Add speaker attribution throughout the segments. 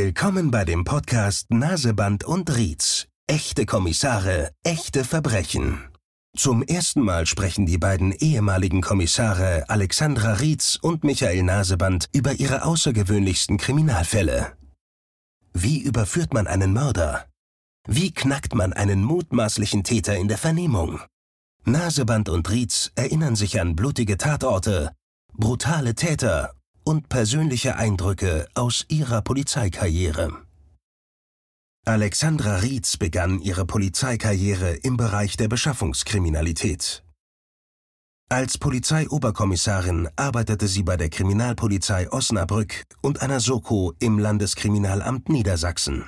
Speaker 1: Willkommen bei dem Podcast Naseband und Rietz. Echte Kommissare, echte Verbrechen. Zum ersten Mal sprechen die beiden ehemaligen Kommissare Alexandra Rietz und Michael Naseband über ihre außergewöhnlichsten Kriminalfälle. Wie überführt man einen Mörder? Wie knackt man einen mutmaßlichen Täter in der Vernehmung? Naseband und Rietz erinnern sich an blutige Tatorte, brutale Täter und persönliche Eindrücke aus ihrer Polizeikarriere. Alexandra Rietz begann ihre Polizeikarriere im Bereich der Beschaffungskriminalität. Als Polizeioberkommissarin arbeitete sie bei der Kriminalpolizei Osnabrück und einer Soko im Landeskriminalamt Niedersachsen.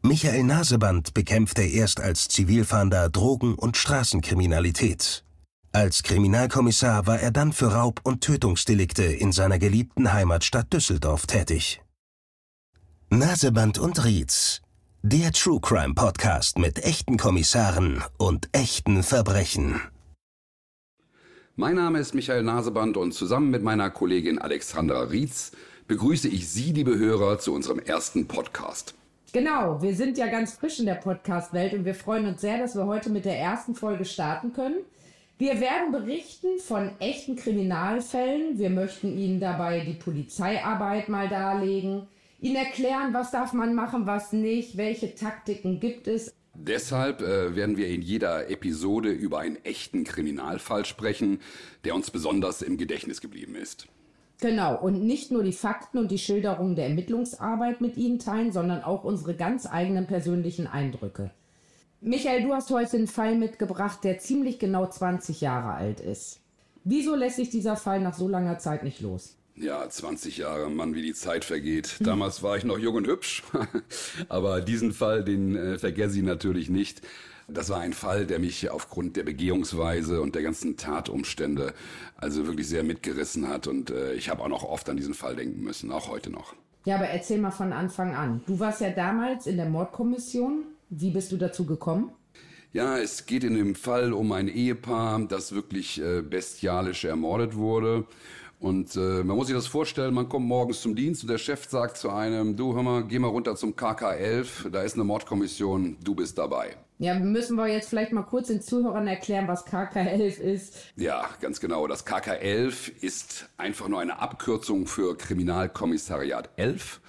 Speaker 1: Michael Naseband bekämpfte erst als Zivilfahnder Drogen- und Straßenkriminalität. Als Kriminalkommissar war er dann für Raub- und Tötungsdelikte in seiner geliebten Heimatstadt Düsseldorf tätig. Naseband und Rietz, der True Crime Podcast mit echten Kommissaren und echten Verbrechen.
Speaker 2: Mein Name ist Michael Naseband und zusammen mit meiner Kollegin Alexandra Rietz begrüße ich Sie, liebe Hörer, zu unserem ersten Podcast.
Speaker 3: Genau, wir sind ja ganz frisch in der Podcast-Welt und wir freuen uns sehr, dass wir heute mit der ersten Folge starten können. Wir werden berichten von echten Kriminalfällen. Wir möchten Ihnen dabei die Polizeiarbeit mal darlegen, Ihnen erklären, was darf man machen, was nicht, welche Taktiken gibt es.
Speaker 2: Deshalb äh, werden wir in jeder Episode über einen echten Kriminalfall sprechen, der uns besonders im Gedächtnis geblieben ist.
Speaker 3: Genau, und nicht nur die Fakten und die Schilderungen der Ermittlungsarbeit mit Ihnen teilen, sondern auch unsere ganz eigenen persönlichen Eindrücke. Michael, du hast heute einen Fall mitgebracht, der ziemlich genau 20 Jahre alt ist. Wieso lässt sich dieser Fall nach so langer Zeit nicht los?
Speaker 2: Ja, 20 Jahre, Mann, wie die Zeit vergeht. Damals war ich noch jung und hübsch, aber diesen Fall, den äh, vergesse ich natürlich nicht. Das war ein Fall, der mich aufgrund der Begehungsweise und der ganzen Tatumstände also wirklich sehr mitgerissen hat und äh, ich habe auch noch oft an diesen Fall denken müssen, auch heute noch.
Speaker 3: Ja, aber erzähl mal von Anfang an. Du warst ja damals in der Mordkommission wie bist du dazu gekommen?
Speaker 2: Ja, es geht in dem Fall um ein Ehepaar, das wirklich äh, bestialisch ermordet wurde. Und äh, man muss sich das vorstellen, man kommt morgens zum Dienst und der Chef sagt zu einem, du hör mal, geh mal runter zum KK11, da ist eine Mordkommission, du bist dabei.
Speaker 3: Ja, müssen wir jetzt vielleicht mal kurz den Zuhörern erklären, was KK11 ist.
Speaker 2: Ja, ganz genau. Das KK11 ist einfach nur eine Abkürzung für Kriminalkommissariat 11.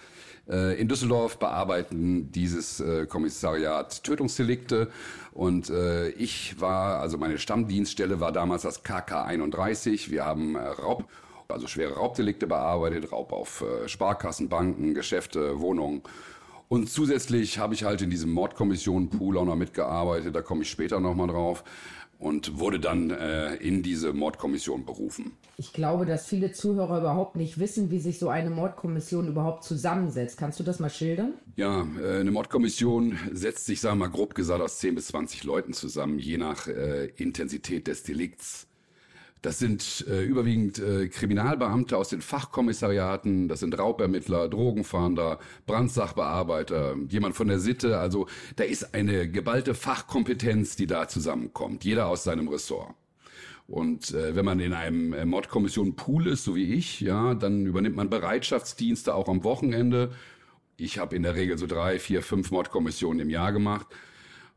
Speaker 2: Äh, in Düsseldorf bearbeiten dieses äh, Kommissariat Tötungsdelikte und äh, ich war, also meine Stammdienststelle war damals das KK 31. Wir haben Raub, also schwere Raubdelikte bearbeitet, Raub auf Sparkassen, Banken, Geschäfte, Wohnungen. Und zusätzlich habe ich halt in diesem Mordkommission-Pool auch noch mitgearbeitet, da komme ich später nochmal drauf und wurde dann äh, in diese Mordkommission berufen.
Speaker 3: Ich glaube, dass viele Zuhörer überhaupt nicht wissen, wie sich so eine Mordkommission überhaupt zusammensetzt. Kannst du das mal schildern?
Speaker 2: Ja, äh, eine Mordkommission setzt sich, sagen wir mal grob gesagt, aus 10 bis 20 Leuten zusammen, je nach äh, Intensität des Delikts. Das sind äh, überwiegend äh, Kriminalbeamte aus den Fachkommissariaten, das sind Raubermittler, Drogenfahnder, Brandsachbearbeiter, jemand von der Sitte. Also da ist eine geballte Fachkompetenz, die da zusammenkommt, jeder aus seinem Ressort. Und äh, wenn man in einem äh, Mordkommission Pool ist, so wie ich, ja, dann übernimmt man Bereitschaftsdienste auch am Wochenende. Ich habe in der Regel so drei, vier, fünf Mordkommissionen im Jahr gemacht.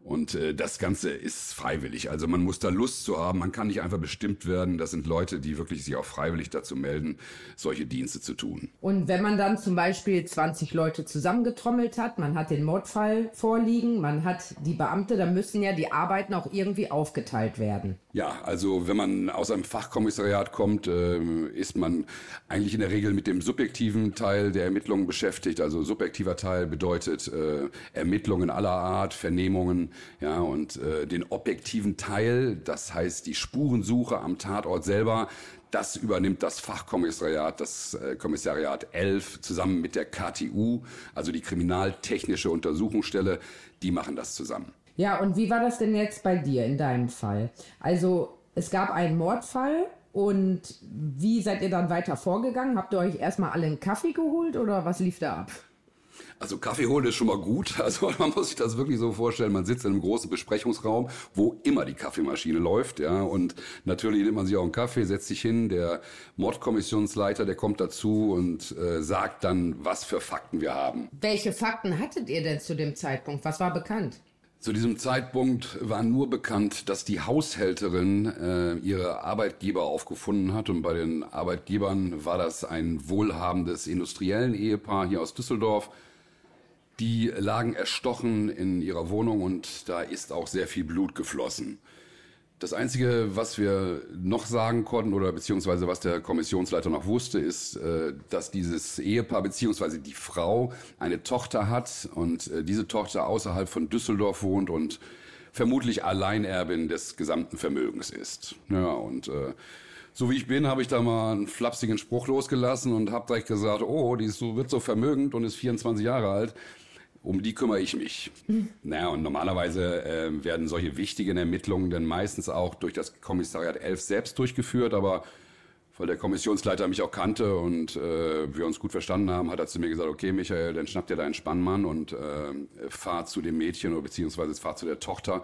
Speaker 2: Und äh, das Ganze ist freiwillig. Also man muss da Lust zu haben. Man kann nicht einfach bestimmt werden. Das sind Leute, die wirklich sich auch freiwillig dazu melden, solche Dienste zu tun.
Speaker 3: Und wenn man dann zum Beispiel 20 Leute zusammengetrommelt hat, man hat den Mordfall vorliegen, man hat die Beamte, dann müssen ja die Arbeiten auch irgendwie aufgeteilt werden.
Speaker 2: Ja, also wenn man aus einem Fachkommissariat kommt, äh, ist man eigentlich in der Regel mit dem subjektiven Teil der Ermittlungen beschäftigt. Also subjektiver Teil bedeutet äh, Ermittlungen aller Art, Vernehmungen, ja, und äh, den objektiven Teil, das heißt die Spurensuche am Tatort selber, das übernimmt das Fachkommissariat, das äh, Kommissariat 11 zusammen mit der KTU, also die Kriminaltechnische Untersuchungsstelle, die machen das zusammen.
Speaker 3: Ja, und wie war das denn jetzt bei dir in deinem Fall? Also es gab einen Mordfall und wie seid ihr dann weiter vorgegangen? Habt ihr euch erstmal alle einen Kaffee geholt oder was lief da ab?
Speaker 2: Also Kaffee holen ist schon mal gut. Also man muss sich das wirklich so vorstellen. Man sitzt in einem großen Besprechungsraum, wo immer die Kaffeemaschine läuft, ja. Und natürlich nimmt man sich auch einen Kaffee, setzt sich hin. Der Mordkommissionsleiter, der kommt dazu und äh, sagt dann, was für Fakten wir haben.
Speaker 3: Welche Fakten hattet ihr denn zu dem Zeitpunkt? Was war bekannt?
Speaker 2: Zu diesem Zeitpunkt war nur bekannt, dass die Haushälterin äh, ihre Arbeitgeber aufgefunden hat. Und bei den Arbeitgebern war das ein wohlhabendes industriellen Ehepaar hier aus Düsseldorf. Die lagen erstochen in ihrer Wohnung und da ist auch sehr viel Blut geflossen. Das Einzige, was wir noch sagen konnten oder beziehungsweise was der Kommissionsleiter noch wusste, ist, äh, dass dieses Ehepaar beziehungsweise die Frau eine Tochter hat und äh, diese Tochter außerhalb von Düsseldorf wohnt und vermutlich Alleinerbin des gesamten Vermögens ist. Ja, und äh, so wie ich bin, habe ich da mal einen flapsigen Spruch losgelassen und habe direkt gesagt, oh, die ist so, wird so vermögend und ist 24 Jahre alt um die kümmere ich mich. Naja, und normalerweise äh, werden solche wichtigen Ermittlungen dann meistens auch durch das Kommissariat 11 selbst durchgeführt, aber weil der Kommissionsleiter mich auch kannte und äh, wir uns gut verstanden haben, hat er zu mir gesagt, okay Michael, dann schnapp dir deinen Spannmann und äh, fahr zu dem Mädchen oder beziehungsweise fahr zu der Tochter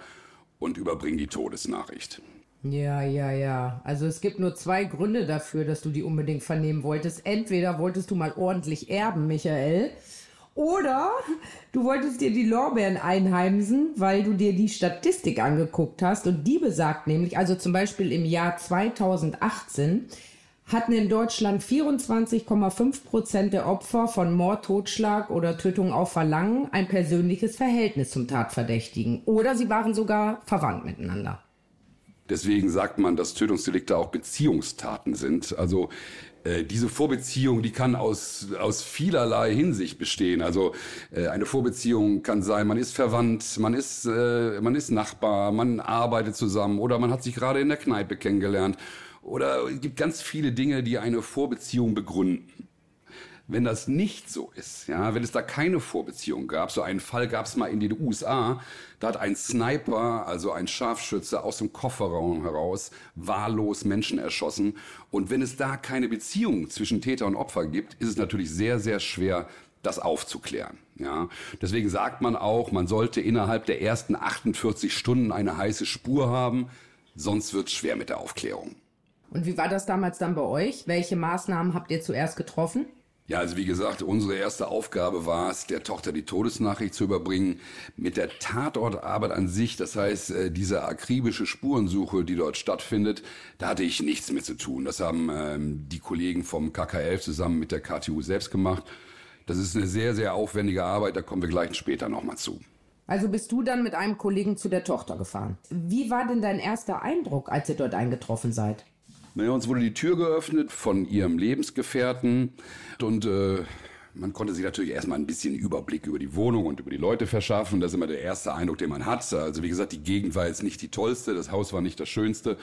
Speaker 2: und überbring die Todesnachricht.
Speaker 3: Ja, ja, ja. Also es gibt nur zwei Gründe dafür, dass du die unbedingt vernehmen wolltest. Entweder wolltest du mal ordentlich erben, Michael, oder du wolltest dir die Lorbeeren einheimsen, weil du dir die Statistik angeguckt hast und die besagt nämlich, also zum Beispiel im Jahr 2018 hatten in Deutschland 24,5 Prozent der Opfer von Mord, Totschlag oder Tötung auf Verlangen ein persönliches Verhältnis zum Tatverdächtigen oder sie waren sogar verwandt miteinander.
Speaker 2: Deswegen sagt man, dass Tötungsdelikte auch Beziehungstaten sind. Also äh, diese Vorbeziehung, die kann aus, aus vielerlei Hinsicht bestehen. Also äh, eine Vorbeziehung kann sein, man ist verwandt, man ist, äh, man ist Nachbar, man arbeitet zusammen oder man hat sich gerade in der Kneipe kennengelernt. Oder es gibt ganz viele Dinge, die eine Vorbeziehung begründen. Wenn das nicht so ist, ja, wenn es da keine Vorbeziehung gab, so einen Fall gab es mal in den USA, da hat ein Sniper, also ein Scharfschütze aus dem Kofferraum heraus wahllos Menschen erschossen. Und wenn es da keine Beziehung zwischen Täter und Opfer gibt, ist es natürlich sehr, sehr schwer, das aufzuklären. Ja, deswegen sagt man auch, man sollte innerhalb der ersten 48 Stunden eine heiße Spur haben, sonst wird es schwer mit der Aufklärung.
Speaker 3: Und wie war das damals dann bei euch? Welche Maßnahmen habt ihr zuerst getroffen?
Speaker 2: Ja, also wie gesagt, unsere erste Aufgabe war es, der Tochter die Todesnachricht zu überbringen. Mit der Tatortarbeit an sich, das heißt, äh, diese akribische Spurensuche, die dort stattfindet, da hatte ich nichts mit zu tun. Das haben ähm, die Kollegen vom KK11 zusammen mit der KTU selbst gemacht. Das ist eine sehr, sehr aufwendige Arbeit, da kommen wir gleich später nochmal zu.
Speaker 3: Also bist du dann mit einem Kollegen zu der Tochter gefahren. Wie war denn dein erster Eindruck, als ihr dort eingetroffen seid?
Speaker 2: Naja, uns wurde die Tür geöffnet von ihrem Lebensgefährten und äh, man konnte sich natürlich erstmal ein bisschen Überblick über die Wohnung und über die Leute verschaffen. Das ist immer der erste Eindruck, den man hat. Also wie gesagt, die Gegend war jetzt nicht die tollste, das Haus war nicht das schönste.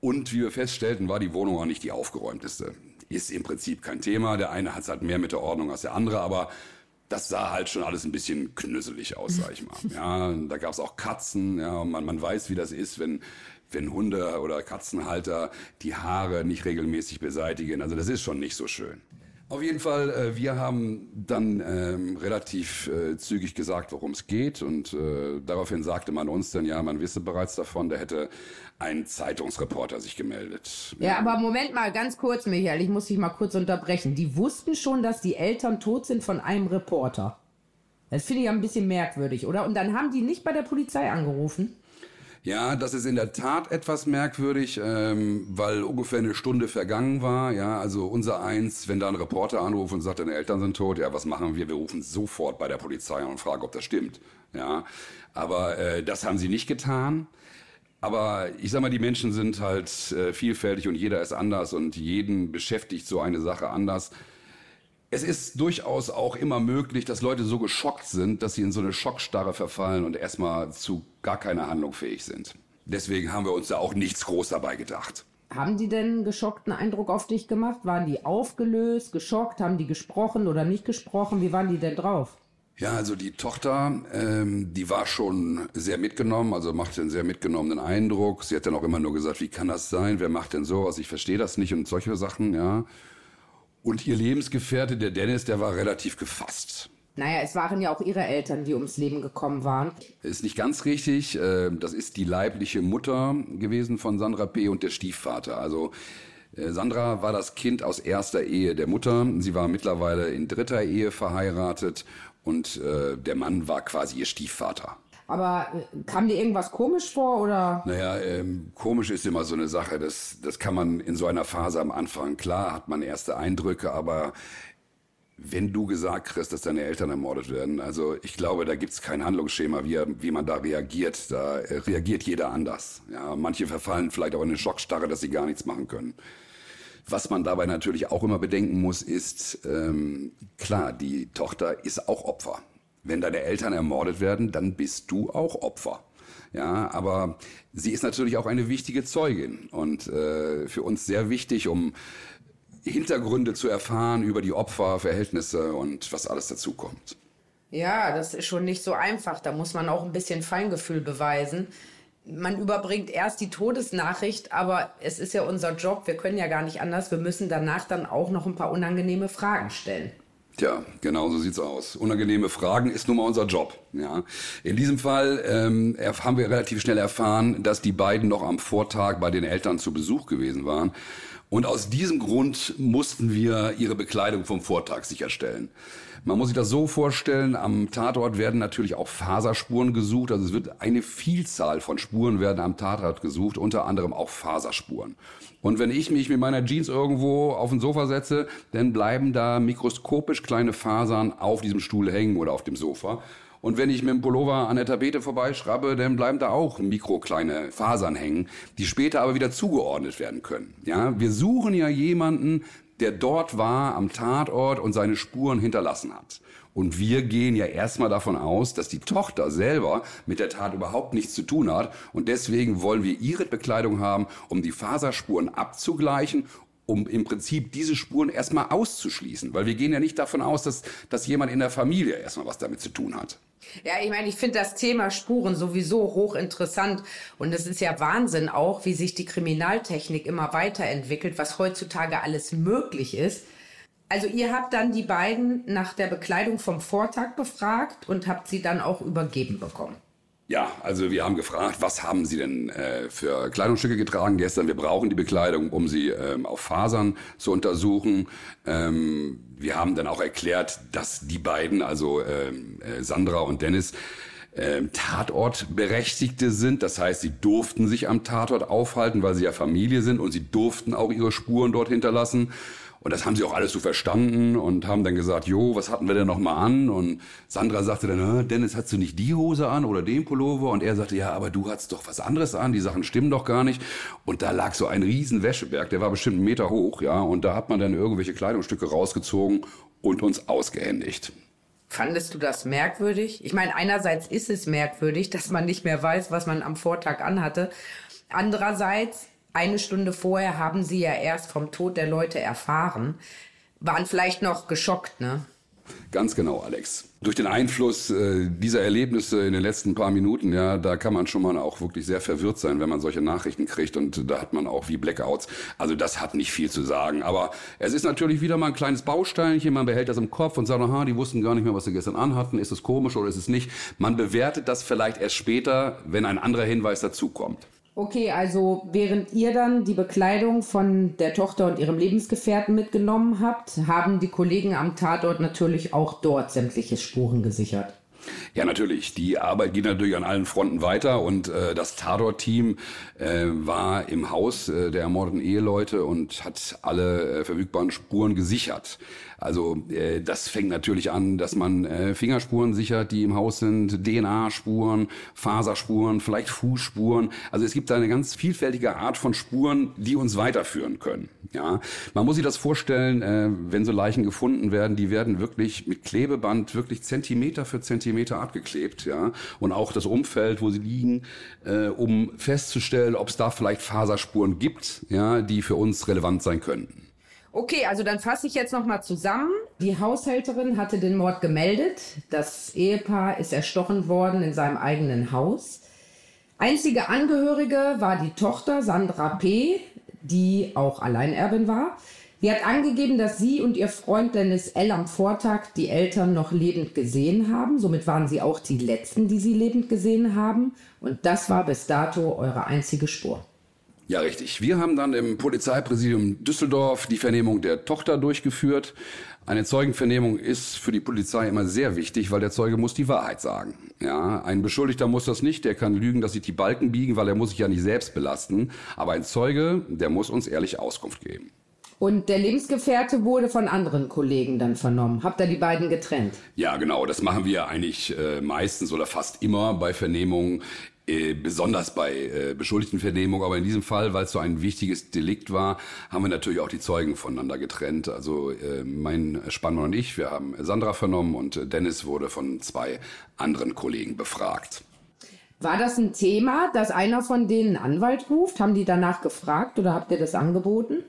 Speaker 2: Und wie wir feststellten, war die Wohnung auch nicht die aufgeräumteste. Ist im Prinzip kein Thema. Der eine hat es halt mehr mit der Ordnung als der andere, aber das sah halt schon alles ein bisschen knüsselig aus, sag ich mal. Ja, da gab es auch Katzen, ja, man, man weiß, wie das ist, wenn wenn Hunde oder Katzenhalter die Haare nicht regelmäßig beseitigen. Also das ist schon nicht so schön. Auf jeden Fall, äh, wir haben dann ähm, relativ äh, zügig gesagt, worum es geht. Und äh, daraufhin sagte man uns dann, ja, man wisse bereits davon, da hätte ein Zeitungsreporter sich gemeldet.
Speaker 3: Ja, aber Moment mal, ganz kurz, Michael, ich muss dich mal kurz unterbrechen. Die wussten schon, dass die Eltern tot sind von einem Reporter. Das finde ich ja ein bisschen merkwürdig, oder? Und dann haben die nicht bei der Polizei angerufen?
Speaker 2: Ja, das ist in der Tat etwas merkwürdig, ähm, weil ungefähr eine Stunde vergangen war. Ja, also unser Eins, wenn da ein Reporter anruft und sagt, deine Eltern sind tot, ja, was machen wir? Wir rufen sofort bei der Polizei und fragen, ob das stimmt. Ja, aber äh, das haben sie nicht getan. Aber ich sag mal, die Menschen sind halt äh, vielfältig und jeder ist anders und jeden beschäftigt so eine Sache anders. Es ist durchaus auch immer möglich, dass Leute so geschockt sind, dass sie in so eine Schockstarre verfallen und erstmal zu gar keiner Handlung fähig sind. Deswegen haben wir uns da auch nichts groß dabei gedacht.
Speaker 3: Haben die denn einen geschockten Eindruck auf dich gemacht? Waren die aufgelöst, geschockt? Haben die gesprochen oder nicht gesprochen? Wie waren die denn drauf?
Speaker 2: Ja, also die Tochter, ähm, die war schon sehr mitgenommen, also machte einen sehr mitgenommenen Eindruck. Sie hat dann auch immer nur gesagt, wie kann das sein? Wer macht denn sowas? Ich verstehe das nicht und solche Sachen, ja. Und ihr Lebensgefährte, der Dennis, der war relativ gefasst.
Speaker 3: Naja, es waren ja auch ihre Eltern, die ums Leben gekommen waren.
Speaker 2: Ist nicht ganz richtig. Äh, das ist die leibliche Mutter gewesen von Sandra P. und der Stiefvater. Also äh, Sandra war das Kind aus erster Ehe der Mutter. Sie war mittlerweile in dritter Ehe verheiratet und äh, der Mann war quasi ihr Stiefvater.
Speaker 3: Aber äh, kam dir irgendwas komisch vor oder?
Speaker 2: Naja, ähm, komisch ist immer so eine Sache. Das, das kann man in so einer Phase am Anfang, klar hat man erste Eindrücke, aber wenn du gesagt kriegst, dass deine Eltern ermordet werden, also ich glaube, da gibt's kein Handlungsschema, wie, wie man da reagiert. Da äh, reagiert jeder anders. Ja, manche verfallen vielleicht auch in eine Schockstarre, dass sie gar nichts machen können. Was man dabei natürlich auch immer bedenken muss, ist, ähm, klar, die Tochter ist auch Opfer. Wenn deine Eltern ermordet werden, dann bist du auch Opfer. Ja, aber sie ist natürlich auch eine wichtige Zeugin und äh, für uns sehr wichtig, um Hintergründe zu erfahren über die Opferverhältnisse und was alles dazu kommt.
Speaker 3: Ja, das ist schon nicht so einfach. Da muss man auch ein bisschen Feingefühl beweisen. Man überbringt erst die Todesnachricht, aber es ist ja unser Job. Wir können ja gar nicht anders. Wir müssen danach dann auch noch ein paar unangenehme Fragen stellen.
Speaker 2: Tja, genau so sieht's aus. Unangenehme Fragen ist nun mal unser Job. Ja. In diesem Fall ähm, haben wir relativ schnell erfahren, dass die beiden noch am Vortag bei den Eltern zu Besuch gewesen waren. Und aus diesem Grund mussten wir ihre Bekleidung vom Vortag sicherstellen. Man muss sich das so vorstellen, am Tatort werden natürlich auch Faserspuren gesucht. Also es wird eine Vielzahl von Spuren werden am Tatort gesucht, unter anderem auch Faserspuren. Und wenn ich mich mit meiner Jeans irgendwo auf ein Sofa setze, dann bleiben da mikroskopisch kleine Fasern auf diesem Stuhl hängen oder auf dem Sofa. Und wenn ich mit dem Pullover an der Tapete vorbeischrabbe, dann bleiben da auch mikrokleine Fasern hängen, die später aber wieder zugeordnet werden können. Ja, wir suchen ja jemanden, der dort war am Tatort und seine Spuren hinterlassen hat. Und wir gehen ja erstmal davon aus, dass die Tochter selber mit der Tat überhaupt nichts zu tun hat. Und deswegen wollen wir ihre Bekleidung haben, um die Faserspuren abzugleichen um im Prinzip diese Spuren erstmal auszuschließen. Weil wir gehen ja nicht davon aus, dass, dass jemand in der Familie erstmal was damit zu tun hat.
Speaker 3: Ja, ich meine, ich finde das Thema Spuren sowieso hochinteressant. Und es ist ja Wahnsinn auch, wie sich die Kriminaltechnik immer weiterentwickelt, was heutzutage alles möglich ist. Also ihr habt dann die beiden nach der Bekleidung vom Vortag befragt und habt sie dann auch übergeben bekommen.
Speaker 2: Ja, also wir haben gefragt, was haben Sie denn äh, für Kleidungsstücke getragen gestern? Wir brauchen die Bekleidung, um sie ähm, auf Fasern zu untersuchen. Ähm, wir haben dann auch erklärt, dass die beiden, also ähm, äh, Sandra und Dennis, äh, Tatortberechtigte sind. Das heißt, sie durften sich am Tatort aufhalten, weil sie ja Familie sind und sie durften auch ihre Spuren dort hinterlassen. Und das haben sie auch alles so verstanden und haben dann gesagt, jo, was hatten wir denn noch mal an? Und Sandra sagte dann, Dennis, hast du nicht die Hose an oder den Pullover? Und er sagte, ja, aber du hattest doch was anderes an, die Sachen stimmen doch gar nicht. Und da lag so ein riesen Wäscheberg, der war bestimmt einen Meter hoch, ja. Und da hat man dann irgendwelche Kleidungsstücke rausgezogen und uns ausgehändigt.
Speaker 3: Fandest du das merkwürdig? Ich meine, einerseits ist es merkwürdig, dass man nicht mehr weiß, was man am Vortag anhatte. Andererseits eine Stunde vorher haben sie ja erst vom Tod der Leute erfahren, waren vielleicht noch geschockt, ne?
Speaker 2: Ganz genau, Alex. Durch den Einfluss äh, dieser Erlebnisse in den letzten paar Minuten, ja, da kann man schon mal auch wirklich sehr verwirrt sein, wenn man solche Nachrichten kriegt und da hat man auch wie Blackouts. Also das hat nicht viel zu sagen, aber es ist natürlich wieder mal ein kleines Bausteinchen, man behält das im Kopf und sagt, aha, die wussten gar nicht mehr, was sie gestern anhatten, ist es komisch oder ist es nicht? Man bewertet das vielleicht erst später, wenn ein anderer Hinweis dazukommt.
Speaker 3: Okay, also während ihr dann die Bekleidung von der Tochter und ihrem Lebensgefährten mitgenommen habt, haben die Kollegen am Tatort natürlich auch dort sämtliche Spuren gesichert.
Speaker 2: Ja, natürlich. Die Arbeit geht natürlich an allen Fronten weiter und äh, das Tatort-Team äh, war im Haus äh, der ermordeten Eheleute und hat alle äh, verfügbaren Spuren gesichert. Also äh, das fängt natürlich an, dass man äh, Fingerspuren sichert, die im Haus sind, DNA-Spuren, Faserspuren, vielleicht Fußspuren. Also es gibt da eine ganz vielfältige Art von Spuren, die uns weiterführen können. Ja, man muss sich das vorstellen, äh, wenn so Leichen gefunden werden, die werden wirklich mit Klebeband wirklich Zentimeter für Zentimeter abgeklebt, ja, und auch das Umfeld, wo sie liegen, äh, um festzustellen, ob es da vielleicht Faserspuren gibt, ja, die für uns relevant sein könnten.
Speaker 3: Okay, also dann fasse ich jetzt nochmal zusammen. Die Haushälterin hatte den Mord gemeldet. Das Ehepaar ist erstochen worden in seinem eigenen Haus. Einzige Angehörige war die Tochter Sandra P., die auch Alleinerbin war. Sie hat angegeben, dass sie und ihr Freund Dennis L. am Vortag die Eltern noch lebend gesehen haben. Somit waren sie auch die Letzten, die sie lebend gesehen haben. Und das war bis dato eure einzige Spur.
Speaker 2: Ja, richtig. Wir haben dann im Polizeipräsidium Düsseldorf die Vernehmung der Tochter durchgeführt. Eine Zeugenvernehmung ist für die Polizei immer sehr wichtig, weil der Zeuge muss die Wahrheit sagen. Ja, ein Beschuldigter muss das nicht, der kann lügen, dass sich die Balken biegen, weil er muss sich ja nicht selbst belasten. Aber ein Zeuge, der muss uns ehrlich Auskunft geben.
Speaker 3: Und der Lebensgefährte wurde von anderen Kollegen dann vernommen. Habt ihr die beiden getrennt?
Speaker 2: Ja, genau. Das machen wir eigentlich äh, meistens oder fast immer bei Vernehmungen. Äh, besonders bei äh, Beschuldigtenvernehmungen, aber in diesem Fall, weil es so ein wichtiges Delikt war, haben wir natürlich auch die Zeugen voneinander getrennt. Also äh, mein Spannmann und ich, wir haben Sandra vernommen und Dennis wurde von zwei anderen Kollegen befragt.
Speaker 3: War das ein Thema, dass einer von denen Anwalt ruft? Haben die danach gefragt oder habt ihr das angeboten?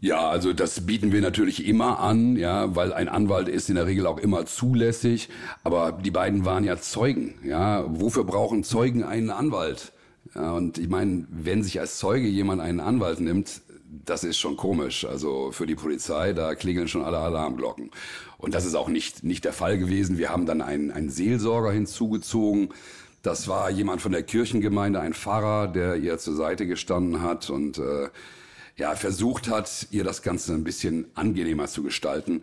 Speaker 2: Ja, also das bieten wir natürlich immer an, ja, weil ein Anwalt ist in der Regel auch immer zulässig. Aber die beiden waren ja Zeugen, ja. Wofür brauchen Zeugen einen Anwalt? Ja, und ich meine, wenn sich als Zeuge jemand einen Anwalt nimmt, das ist schon komisch. Also für die Polizei, da klingeln schon alle Alarmglocken. Und das ist auch nicht, nicht der Fall gewesen. Wir haben dann einen, einen Seelsorger hinzugezogen. Das war jemand von der Kirchengemeinde, ein Pfarrer, der ihr zur Seite gestanden hat und äh, ja, versucht hat, ihr das Ganze ein bisschen angenehmer zu gestalten.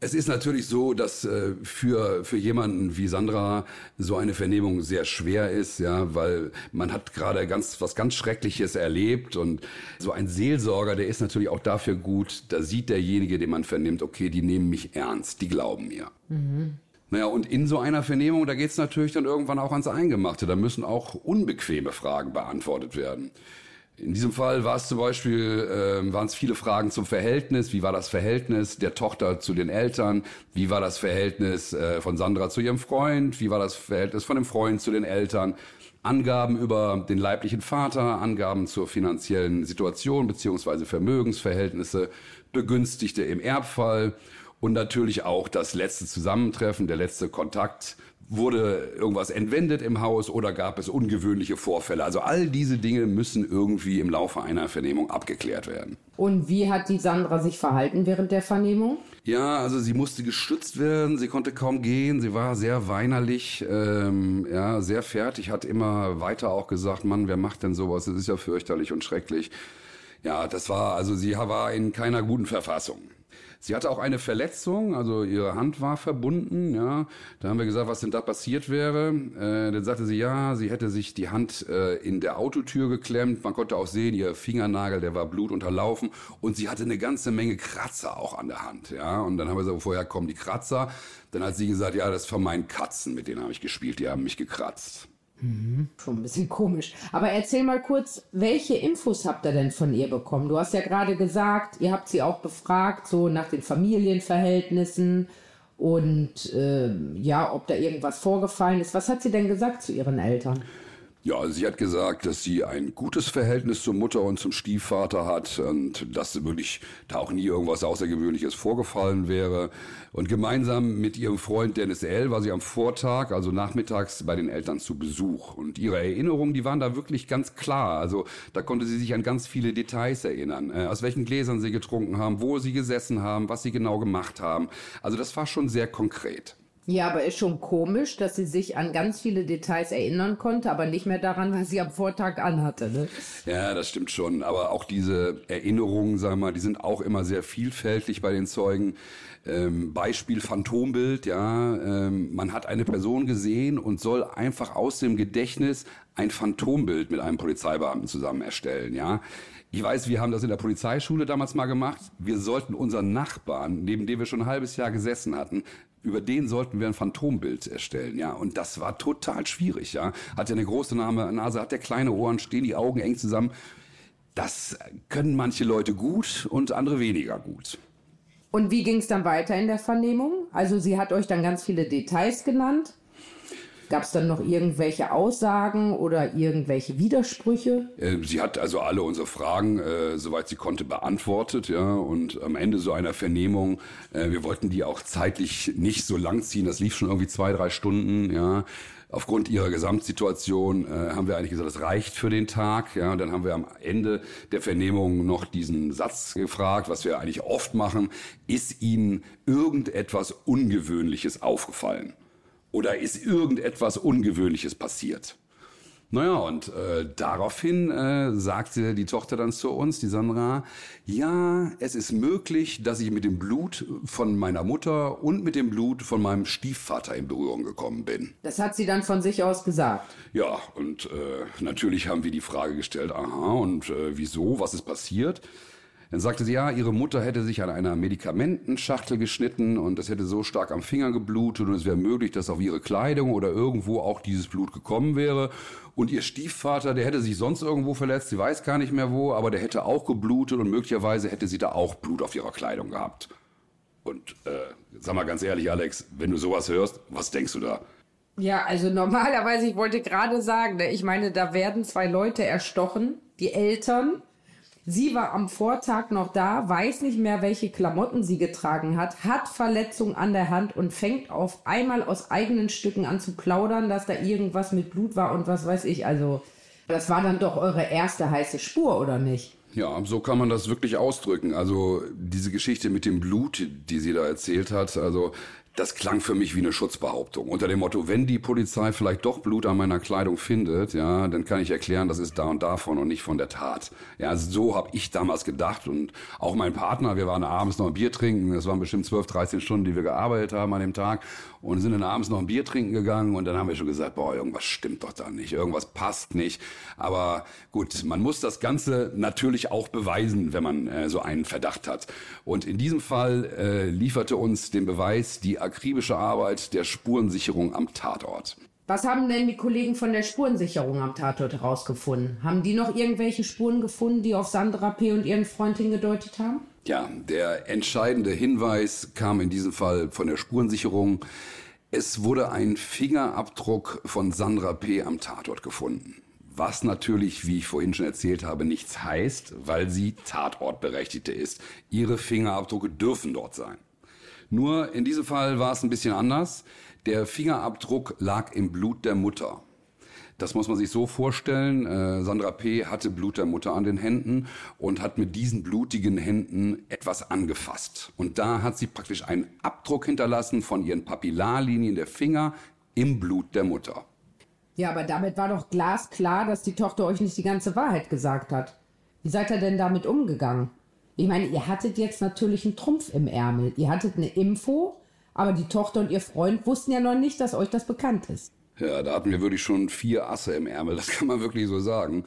Speaker 2: Es ist natürlich so, dass äh, für, für jemanden wie Sandra so eine Vernehmung sehr schwer ist, ja, weil man hat gerade ganz, was ganz Schreckliches erlebt und so ein Seelsorger, der ist natürlich auch dafür gut, da sieht derjenige, den man vernimmt, okay, die nehmen mich ernst, die glauben mir. Mhm. Naja, und in so einer Vernehmung, da geht's natürlich dann irgendwann auch ans Eingemachte. Da müssen auch unbequeme Fragen beantwortet werden. In diesem Fall war es zum Beispiel, äh, waren es viele Fragen zum Verhältnis. Wie war das Verhältnis der Tochter zu den Eltern? Wie war das Verhältnis äh, von Sandra zu ihrem Freund? Wie war das Verhältnis von dem Freund zu den Eltern? Angaben über den leiblichen Vater, Angaben zur finanziellen Situation beziehungsweise Vermögensverhältnisse, Begünstigte im Erbfall und natürlich auch das letzte Zusammentreffen, der letzte Kontakt Wurde irgendwas entwendet im Haus oder gab es ungewöhnliche Vorfälle? Also all diese Dinge müssen irgendwie im Laufe einer Vernehmung abgeklärt werden.
Speaker 3: Und wie hat die Sandra sich verhalten während der Vernehmung?
Speaker 2: Ja, also sie musste gestützt werden, sie konnte kaum gehen, sie war sehr weinerlich, ähm, ja, sehr fertig, hat immer weiter auch gesagt, Mann, wer macht denn sowas? Das ist ja fürchterlich und schrecklich. Ja, das war, also sie war in keiner guten Verfassung. Sie hatte auch eine Verletzung, also ihre Hand war verbunden, ja. Da haben wir gesagt, was denn da passiert wäre. Äh, dann sagte sie, ja, sie hätte sich die Hand äh, in der Autotür geklemmt. Man konnte auch sehen, ihr Fingernagel, der war blutunterlaufen und sie hatte eine ganze Menge Kratzer auch an der Hand, ja. Und dann haben wir gesagt, woher kommen die Kratzer? Dann hat sie gesagt, ja, das von meinen Katzen, mit denen habe ich gespielt, die haben mich gekratzt.
Speaker 3: Mhm. Schon ein bisschen komisch. Aber erzähl mal kurz, welche Infos habt ihr denn von ihr bekommen? Du hast ja gerade gesagt, ihr habt sie auch befragt, so nach den Familienverhältnissen und äh, ja, ob da irgendwas vorgefallen ist. Was hat sie denn gesagt zu ihren Eltern?
Speaker 2: Ja, sie hat gesagt, dass sie ein gutes Verhältnis zur Mutter und zum Stiefvater hat und dass wirklich da auch nie irgendwas Außergewöhnliches vorgefallen wäre. Und gemeinsam mit ihrem Freund Dennis L. war sie am Vortag, also nachmittags, bei den Eltern zu Besuch. Und ihre Erinnerungen, die waren da wirklich ganz klar. Also da konnte sie sich an ganz viele Details erinnern. Äh, aus welchen Gläsern sie getrunken haben, wo sie gesessen haben, was sie genau gemacht haben. Also das war schon sehr konkret.
Speaker 3: Ja, aber ist schon komisch, dass sie sich an ganz viele Details erinnern konnte, aber nicht mehr daran, was sie am Vortag anhatte. Ne?
Speaker 2: Ja, das stimmt schon. Aber auch diese Erinnerungen, wir mal, die sind auch immer sehr vielfältig bei den Zeugen. Ähm, Beispiel Phantombild, ja, ähm, man hat eine Person gesehen und soll einfach aus dem Gedächtnis ein Phantombild mit einem Polizeibeamten zusammen erstellen, ja. Ich weiß, wir haben das in der Polizeischule damals mal gemacht. Wir sollten unseren Nachbarn, neben dem wir schon ein halbes Jahr gesessen hatten, über den sollten wir ein Phantombild erstellen, ja. Und das war total schwierig, ja. Hat ja eine große Nase, hat der kleine Ohren, stehen die Augen eng zusammen. Das können manche Leute gut und andere weniger gut.
Speaker 3: Und wie ging es dann weiter in der Vernehmung? Also sie hat euch dann ganz viele Details genannt. Gab es dann noch irgendwelche Aussagen oder irgendwelche Widersprüche?
Speaker 2: Äh, sie hat also alle unsere Fragen, äh, soweit sie konnte, beantwortet, ja. Und am Ende so einer Vernehmung, äh, wir wollten die auch zeitlich nicht so lang ziehen. Das lief schon irgendwie zwei, drei Stunden, ja. aufgrund ihrer Gesamtsituation äh, haben wir eigentlich gesagt, das reicht für den Tag. Ja, und dann haben wir am Ende der Vernehmung noch diesen Satz gefragt, was wir eigentlich oft machen. Ist Ihnen irgendetwas Ungewöhnliches aufgefallen? Oder ist irgendetwas Ungewöhnliches passiert? Naja, und äh, daraufhin äh, sagte die Tochter dann zu uns, die Sandra, ja, es ist möglich, dass ich mit dem Blut von meiner Mutter und mit dem Blut von meinem Stiefvater in Berührung gekommen bin.
Speaker 3: Das hat sie dann von sich aus gesagt.
Speaker 2: Ja, und äh, natürlich haben wir die Frage gestellt, aha, und äh, wieso, was ist passiert? Dann sagte sie, ja, ihre Mutter hätte sich an einer Medikamentenschachtel geschnitten und das hätte so stark am Finger geblutet und es wäre möglich, dass auf ihre Kleidung oder irgendwo auch dieses Blut gekommen wäre. Und ihr Stiefvater, der hätte sich sonst irgendwo verletzt, sie weiß gar nicht mehr wo, aber der hätte auch geblutet und möglicherweise hätte sie da auch Blut auf ihrer Kleidung gehabt. Und äh, sag mal ganz ehrlich, Alex, wenn du sowas hörst, was denkst du da?
Speaker 3: Ja, also normalerweise, ich wollte gerade sagen, ne, ich meine, da werden zwei Leute erstochen, die Eltern Sie war am Vortag noch da, weiß nicht mehr, welche Klamotten sie getragen hat, hat Verletzung an der Hand und fängt auf einmal aus eigenen Stücken an zu plaudern, dass da irgendwas mit Blut war und was weiß ich. Also, das war dann doch eure erste heiße Spur, oder nicht?
Speaker 2: Ja, so kann man das wirklich ausdrücken. Also diese Geschichte mit dem Blut, die sie da erzählt hat, also das klang für mich wie eine Schutzbehauptung. Unter dem Motto, wenn die Polizei vielleicht doch Blut an meiner Kleidung findet, ja, dann kann ich erklären, das ist da und davon und nicht von der Tat. Ja, so habe ich damals gedacht und auch mein Partner, wir waren abends noch ein Bier trinken, das waren bestimmt 12, 13 Stunden, die wir gearbeitet haben an dem Tag und sind dann abends noch ein Bier trinken gegangen und dann haben wir schon gesagt, boah, irgendwas stimmt doch da nicht, irgendwas passt nicht. Aber gut, man muss das Ganze natürlich auch beweisen, wenn man äh, so einen Verdacht hat. Und in diesem Fall äh, lieferte uns den Beweis die akribische Arbeit der Spurensicherung am Tatort.
Speaker 3: Was haben denn die Kollegen von der Spurensicherung am Tatort herausgefunden? Haben die noch irgendwelche Spuren gefunden, die auf Sandra P. und ihren Freund hingedeutet haben?
Speaker 2: Ja, der entscheidende Hinweis kam in diesem Fall von der Spurensicherung. Es wurde ein Fingerabdruck von Sandra P. am Tatort gefunden. Was natürlich, wie ich vorhin schon erzählt habe, nichts heißt, weil sie Tatortberechtigte ist. Ihre Fingerabdrücke dürfen dort sein. Nur in diesem Fall war es ein bisschen anders. Der Fingerabdruck lag im Blut der Mutter. Das muss man sich so vorstellen. Äh, Sandra P. hatte Blut der Mutter an den Händen und hat mit diesen blutigen Händen etwas angefasst. Und da hat sie praktisch einen Abdruck hinterlassen von ihren Papillarlinien der Finger im Blut der Mutter.
Speaker 3: Ja, aber damit war doch glasklar, dass die Tochter euch nicht die ganze Wahrheit gesagt hat. Wie seid ihr denn damit umgegangen? Ich meine, ihr hattet jetzt natürlich einen Trumpf im Ärmel. Ihr hattet eine Info, aber die Tochter und ihr Freund wussten ja noch nicht, dass euch das bekannt ist.
Speaker 2: Ja, da hatten wir wirklich schon vier Asse im Ärmel, das kann man wirklich so sagen.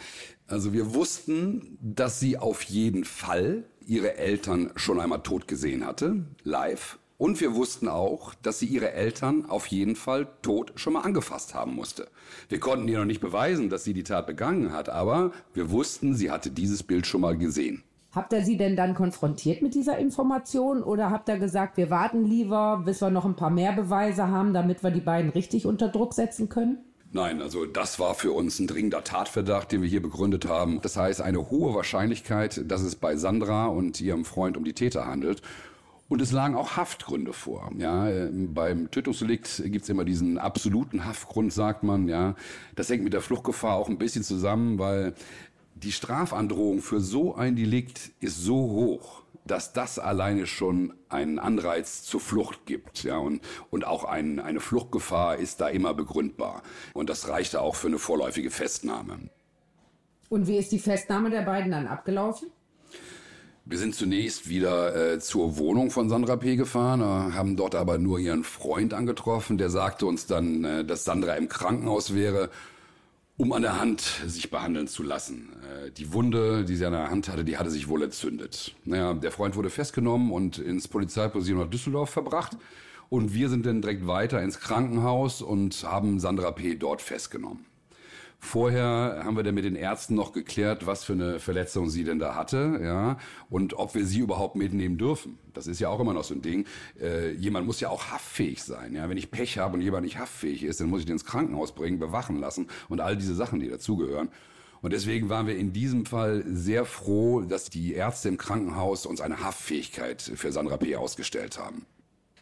Speaker 2: Also wir wussten, dass sie auf jeden Fall ihre Eltern schon einmal tot gesehen hatte, live. Und wir wussten auch, dass sie ihre Eltern auf jeden Fall tot schon mal angefasst haben musste. Wir konnten ihr noch nicht beweisen, dass sie die Tat begangen hat, aber wir wussten, sie hatte dieses Bild schon mal gesehen.
Speaker 3: Habt ihr sie denn dann konfrontiert mit dieser Information oder habt ihr gesagt, wir warten lieber, bis wir noch ein paar mehr Beweise haben, damit wir die beiden richtig unter Druck setzen können?
Speaker 2: Nein, also das war für uns ein dringender Tatverdacht, den wir hier begründet haben. Das heißt, eine hohe Wahrscheinlichkeit, dass es bei Sandra und ihrem Freund um die Täter handelt. Und es lagen auch Haftgründe vor. Ja, beim Tötungsdelikt gibt es immer diesen absoluten Haftgrund, sagt man. Ja, das hängt mit der Fluchtgefahr auch ein bisschen zusammen, weil die Strafandrohung für so ein Delikt ist so hoch, dass das alleine schon einen Anreiz zur Flucht gibt. Ja, und, und auch ein, eine Fluchtgefahr ist da immer begründbar. Und das reichte auch für eine vorläufige Festnahme.
Speaker 3: Und wie ist die Festnahme der beiden dann abgelaufen?
Speaker 2: Wir sind zunächst wieder äh, zur Wohnung von Sandra P. gefahren, äh, haben dort aber nur ihren Freund angetroffen. Der sagte uns dann, äh, dass Sandra im Krankenhaus wäre um an der Hand sich behandeln zu lassen. Äh, die Wunde, die sie an der Hand hatte, die hatte sich wohl entzündet. Naja, der Freund wurde festgenommen und ins Polizeipräsidium nach Düsseldorf verbracht. Und wir sind dann direkt weiter ins Krankenhaus und haben Sandra P. dort festgenommen. Vorher haben wir dann mit den Ärzten noch geklärt, was für eine Verletzung sie denn da hatte, ja, und ob wir sie überhaupt mitnehmen dürfen. Das ist ja auch immer noch so ein Ding. Äh, jemand muss ja auch haftfähig sein, ja. Wenn ich Pech habe und jemand nicht haftfähig ist, dann muss ich den ins Krankenhaus bringen, bewachen lassen und all diese Sachen, die dazugehören. Und deswegen waren wir in diesem Fall sehr froh, dass die Ärzte im Krankenhaus uns eine Haftfähigkeit für Sandra P. ausgestellt haben.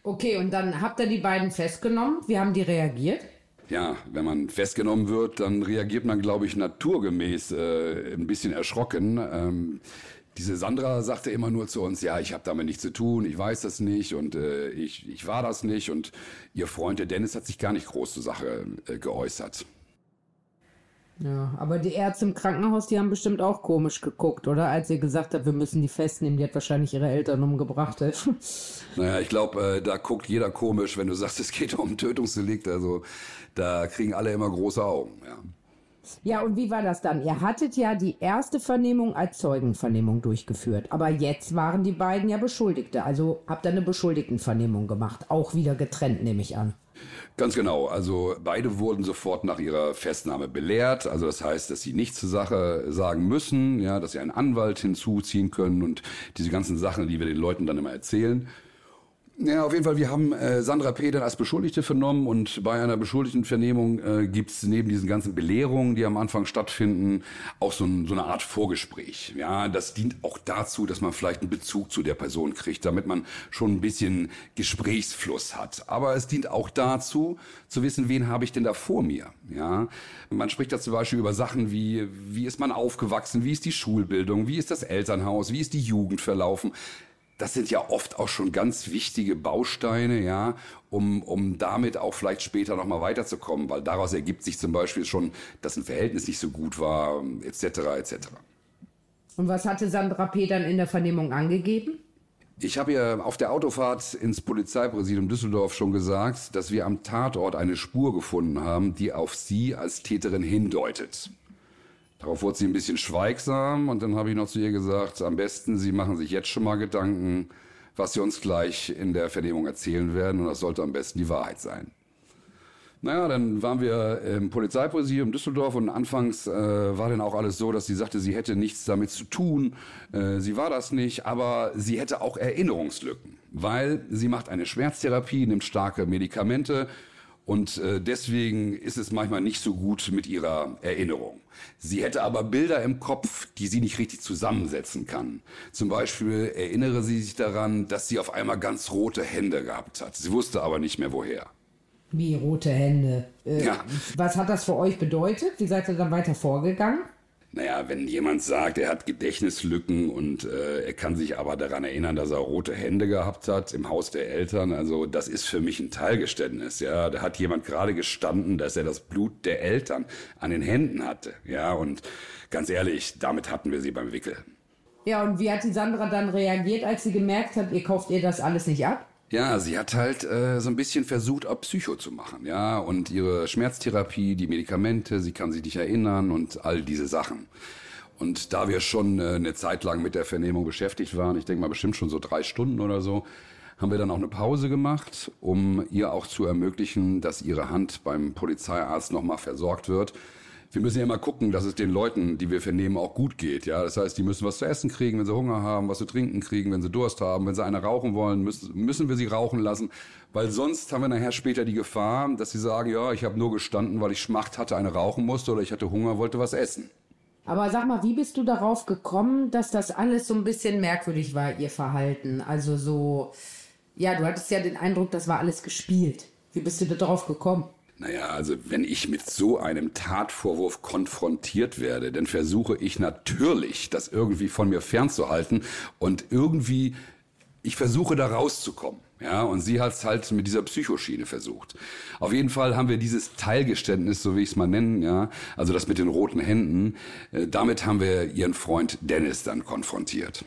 Speaker 3: Okay, und dann habt ihr die beiden festgenommen. Wie haben die reagiert?
Speaker 2: Ja, wenn man festgenommen wird, dann reagiert man, glaube ich, naturgemäß äh, ein bisschen erschrocken. Ähm, diese Sandra sagte immer nur zu uns, ja, ich habe damit nichts zu tun, ich weiß das nicht und äh, ich, ich war das nicht. Und ihr Freund, der Dennis, hat sich gar nicht groß zur Sache äh, geäußert.
Speaker 3: Ja, aber die Ärzte im Krankenhaus, die haben bestimmt auch komisch geguckt, oder? Als ihr gesagt habt, wir müssen die festnehmen, die hat wahrscheinlich ihre Eltern umgebracht.
Speaker 2: naja, ich glaube, äh, da guckt jeder komisch, wenn du sagst, es geht um Tötungsdelikt. Also da kriegen alle immer große Augen, ja.
Speaker 3: Ja, und wie war das dann? Ihr hattet ja die erste Vernehmung als Zeugenvernehmung durchgeführt, aber jetzt waren die beiden ja Beschuldigte. Also habt ihr eine Beschuldigtenvernehmung gemacht, auch wieder getrennt, nehme ich an.
Speaker 2: Ganz genau. Also beide wurden sofort nach ihrer Festnahme belehrt. Also das heißt, dass sie nichts zur Sache sagen müssen, ja, dass sie einen Anwalt hinzuziehen können und diese ganzen Sachen, die wir den Leuten dann immer erzählen. Ja, auf jeden Fall, wir haben äh, Sandra P. dann als Beschuldigte vernommen und bei einer Beschuldigtenvernehmung äh, gibt's neben diesen ganzen Belehrungen, die am Anfang stattfinden, auch so, ein, so eine Art Vorgespräch. Ja, das dient auch dazu, dass man vielleicht einen Bezug zu der Person kriegt, damit man schon ein bisschen Gesprächsfluss hat. Aber es dient auch dazu, zu wissen, wen habe ich denn da vor mir. Ja, man spricht da zum Beispiel über Sachen wie, wie ist man aufgewachsen, wie ist die Schulbildung, wie ist das Elternhaus, wie ist die Jugend verlaufen das sind ja oft auch schon ganz wichtige Bausteine, ja, um, um damit auch vielleicht später nochmal weiterzukommen, weil daraus ergibt sich zum Beispiel schon, dass ein Verhältnis nicht so gut war, etc., etc.
Speaker 3: Und was hatte Sandra P. dann in der Vernehmung angegeben?
Speaker 2: Ich habe ja auf der Autofahrt ins Polizeipräsidium Düsseldorf schon gesagt, dass wir am Tatort eine Spur gefunden haben, die auf sie als Täterin hindeutet. Darauf wurde sie ein bisschen schweigsam und dann habe ich noch zu ihr gesagt, am besten, Sie machen sich jetzt schon mal Gedanken, was Sie uns gleich in der Vernehmung erzählen werden und das sollte am besten die Wahrheit sein. Naja, dann waren wir im Polizeipräsidium Düsseldorf und anfangs äh, war dann auch alles so, dass sie sagte, sie hätte nichts damit zu tun. Äh, sie war das nicht, aber sie hätte auch Erinnerungslücken, weil sie macht eine Schmerztherapie, nimmt starke Medikamente und äh, deswegen ist es manchmal nicht so gut mit ihrer Erinnerung. Sie hätte aber Bilder im Kopf, die sie nicht richtig zusammensetzen kann. Zum Beispiel erinnere sie sich daran, dass sie auf einmal ganz rote Hände gehabt hat. Sie wusste aber nicht mehr woher.
Speaker 3: Wie rote Hände? Äh, ja. Was hat das für euch bedeutet? Wie seid ihr dann weiter vorgegangen?
Speaker 2: Naja, wenn jemand sagt, er hat Gedächtnislücken und äh, er kann sich aber daran erinnern, dass er rote Hände gehabt hat im Haus der Eltern, also das ist für mich ein Teilgeständnis. Ja, da hat jemand gerade gestanden, dass er das Blut der Eltern an den Händen hatte. Ja, und ganz ehrlich, damit hatten wir sie beim Wickel.
Speaker 3: Ja, und wie hat die Sandra dann reagiert, als sie gemerkt hat, ihr kauft ihr das alles nicht ab?
Speaker 2: Ja, sie hat halt äh, so ein bisschen versucht, auch Psycho zu machen, ja, und ihre Schmerztherapie, die Medikamente, sie kann sich nicht erinnern und all diese Sachen. Und da wir schon äh, eine Zeit lang mit der Vernehmung beschäftigt waren, ich denke mal bestimmt schon so drei Stunden oder so, haben wir dann auch eine Pause gemacht, um ihr auch zu ermöglichen, dass ihre Hand beim Polizeiarzt nochmal versorgt wird wir müssen ja immer gucken, dass es den Leuten, die wir vernehmen, auch gut geht. Ja, das heißt, die müssen was zu essen kriegen, wenn sie Hunger haben, was zu trinken kriegen, wenn sie Durst haben, wenn sie eine rauchen wollen, müssen, müssen wir sie rauchen lassen, weil sonst haben wir nachher später die Gefahr, dass sie sagen, ja, ich habe nur gestanden, weil ich Schmacht hatte, eine rauchen musste oder ich hatte Hunger, wollte was essen.
Speaker 3: Aber sag mal, wie bist du darauf gekommen, dass das alles so ein bisschen merkwürdig war, ihr Verhalten? Also so, ja, du hattest ja den Eindruck, das war alles gespielt. Wie bist du da drauf gekommen?
Speaker 2: Naja, also wenn ich mit so einem Tatvorwurf konfrontiert werde, dann versuche ich natürlich, das irgendwie von mir fernzuhalten und irgendwie, ich versuche da rauszukommen. Ja, und sie hat es halt mit dieser Psychoschiene versucht. Auf jeden Fall haben wir dieses Teilgeständnis, so wie ich es mal nennen, ja, also das mit den roten Händen, äh, damit haben wir ihren Freund Dennis dann konfrontiert.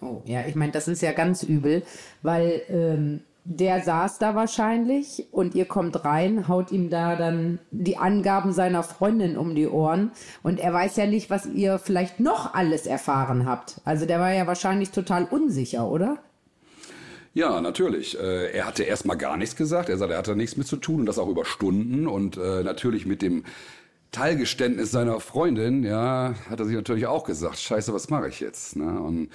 Speaker 3: Oh, ja, ich meine, das ist ja ganz übel, weil ähm, der saß da wahrscheinlich und ihr kommt rein, haut ihm da dann die Angaben seiner Freundin um die Ohren und er weiß ja nicht, was ihr vielleicht noch alles erfahren habt. Also der war ja wahrscheinlich total unsicher, oder?
Speaker 2: Ja, natürlich. Äh, er hatte erstmal gar nichts gesagt. Er sagte, er hatte nichts mit zu tun und das auch über Stunden und äh, natürlich mit dem Teilgeständnis seiner Freundin, ja, hat er sich natürlich auch gesagt, scheiße, was mache ich jetzt? Ne? Und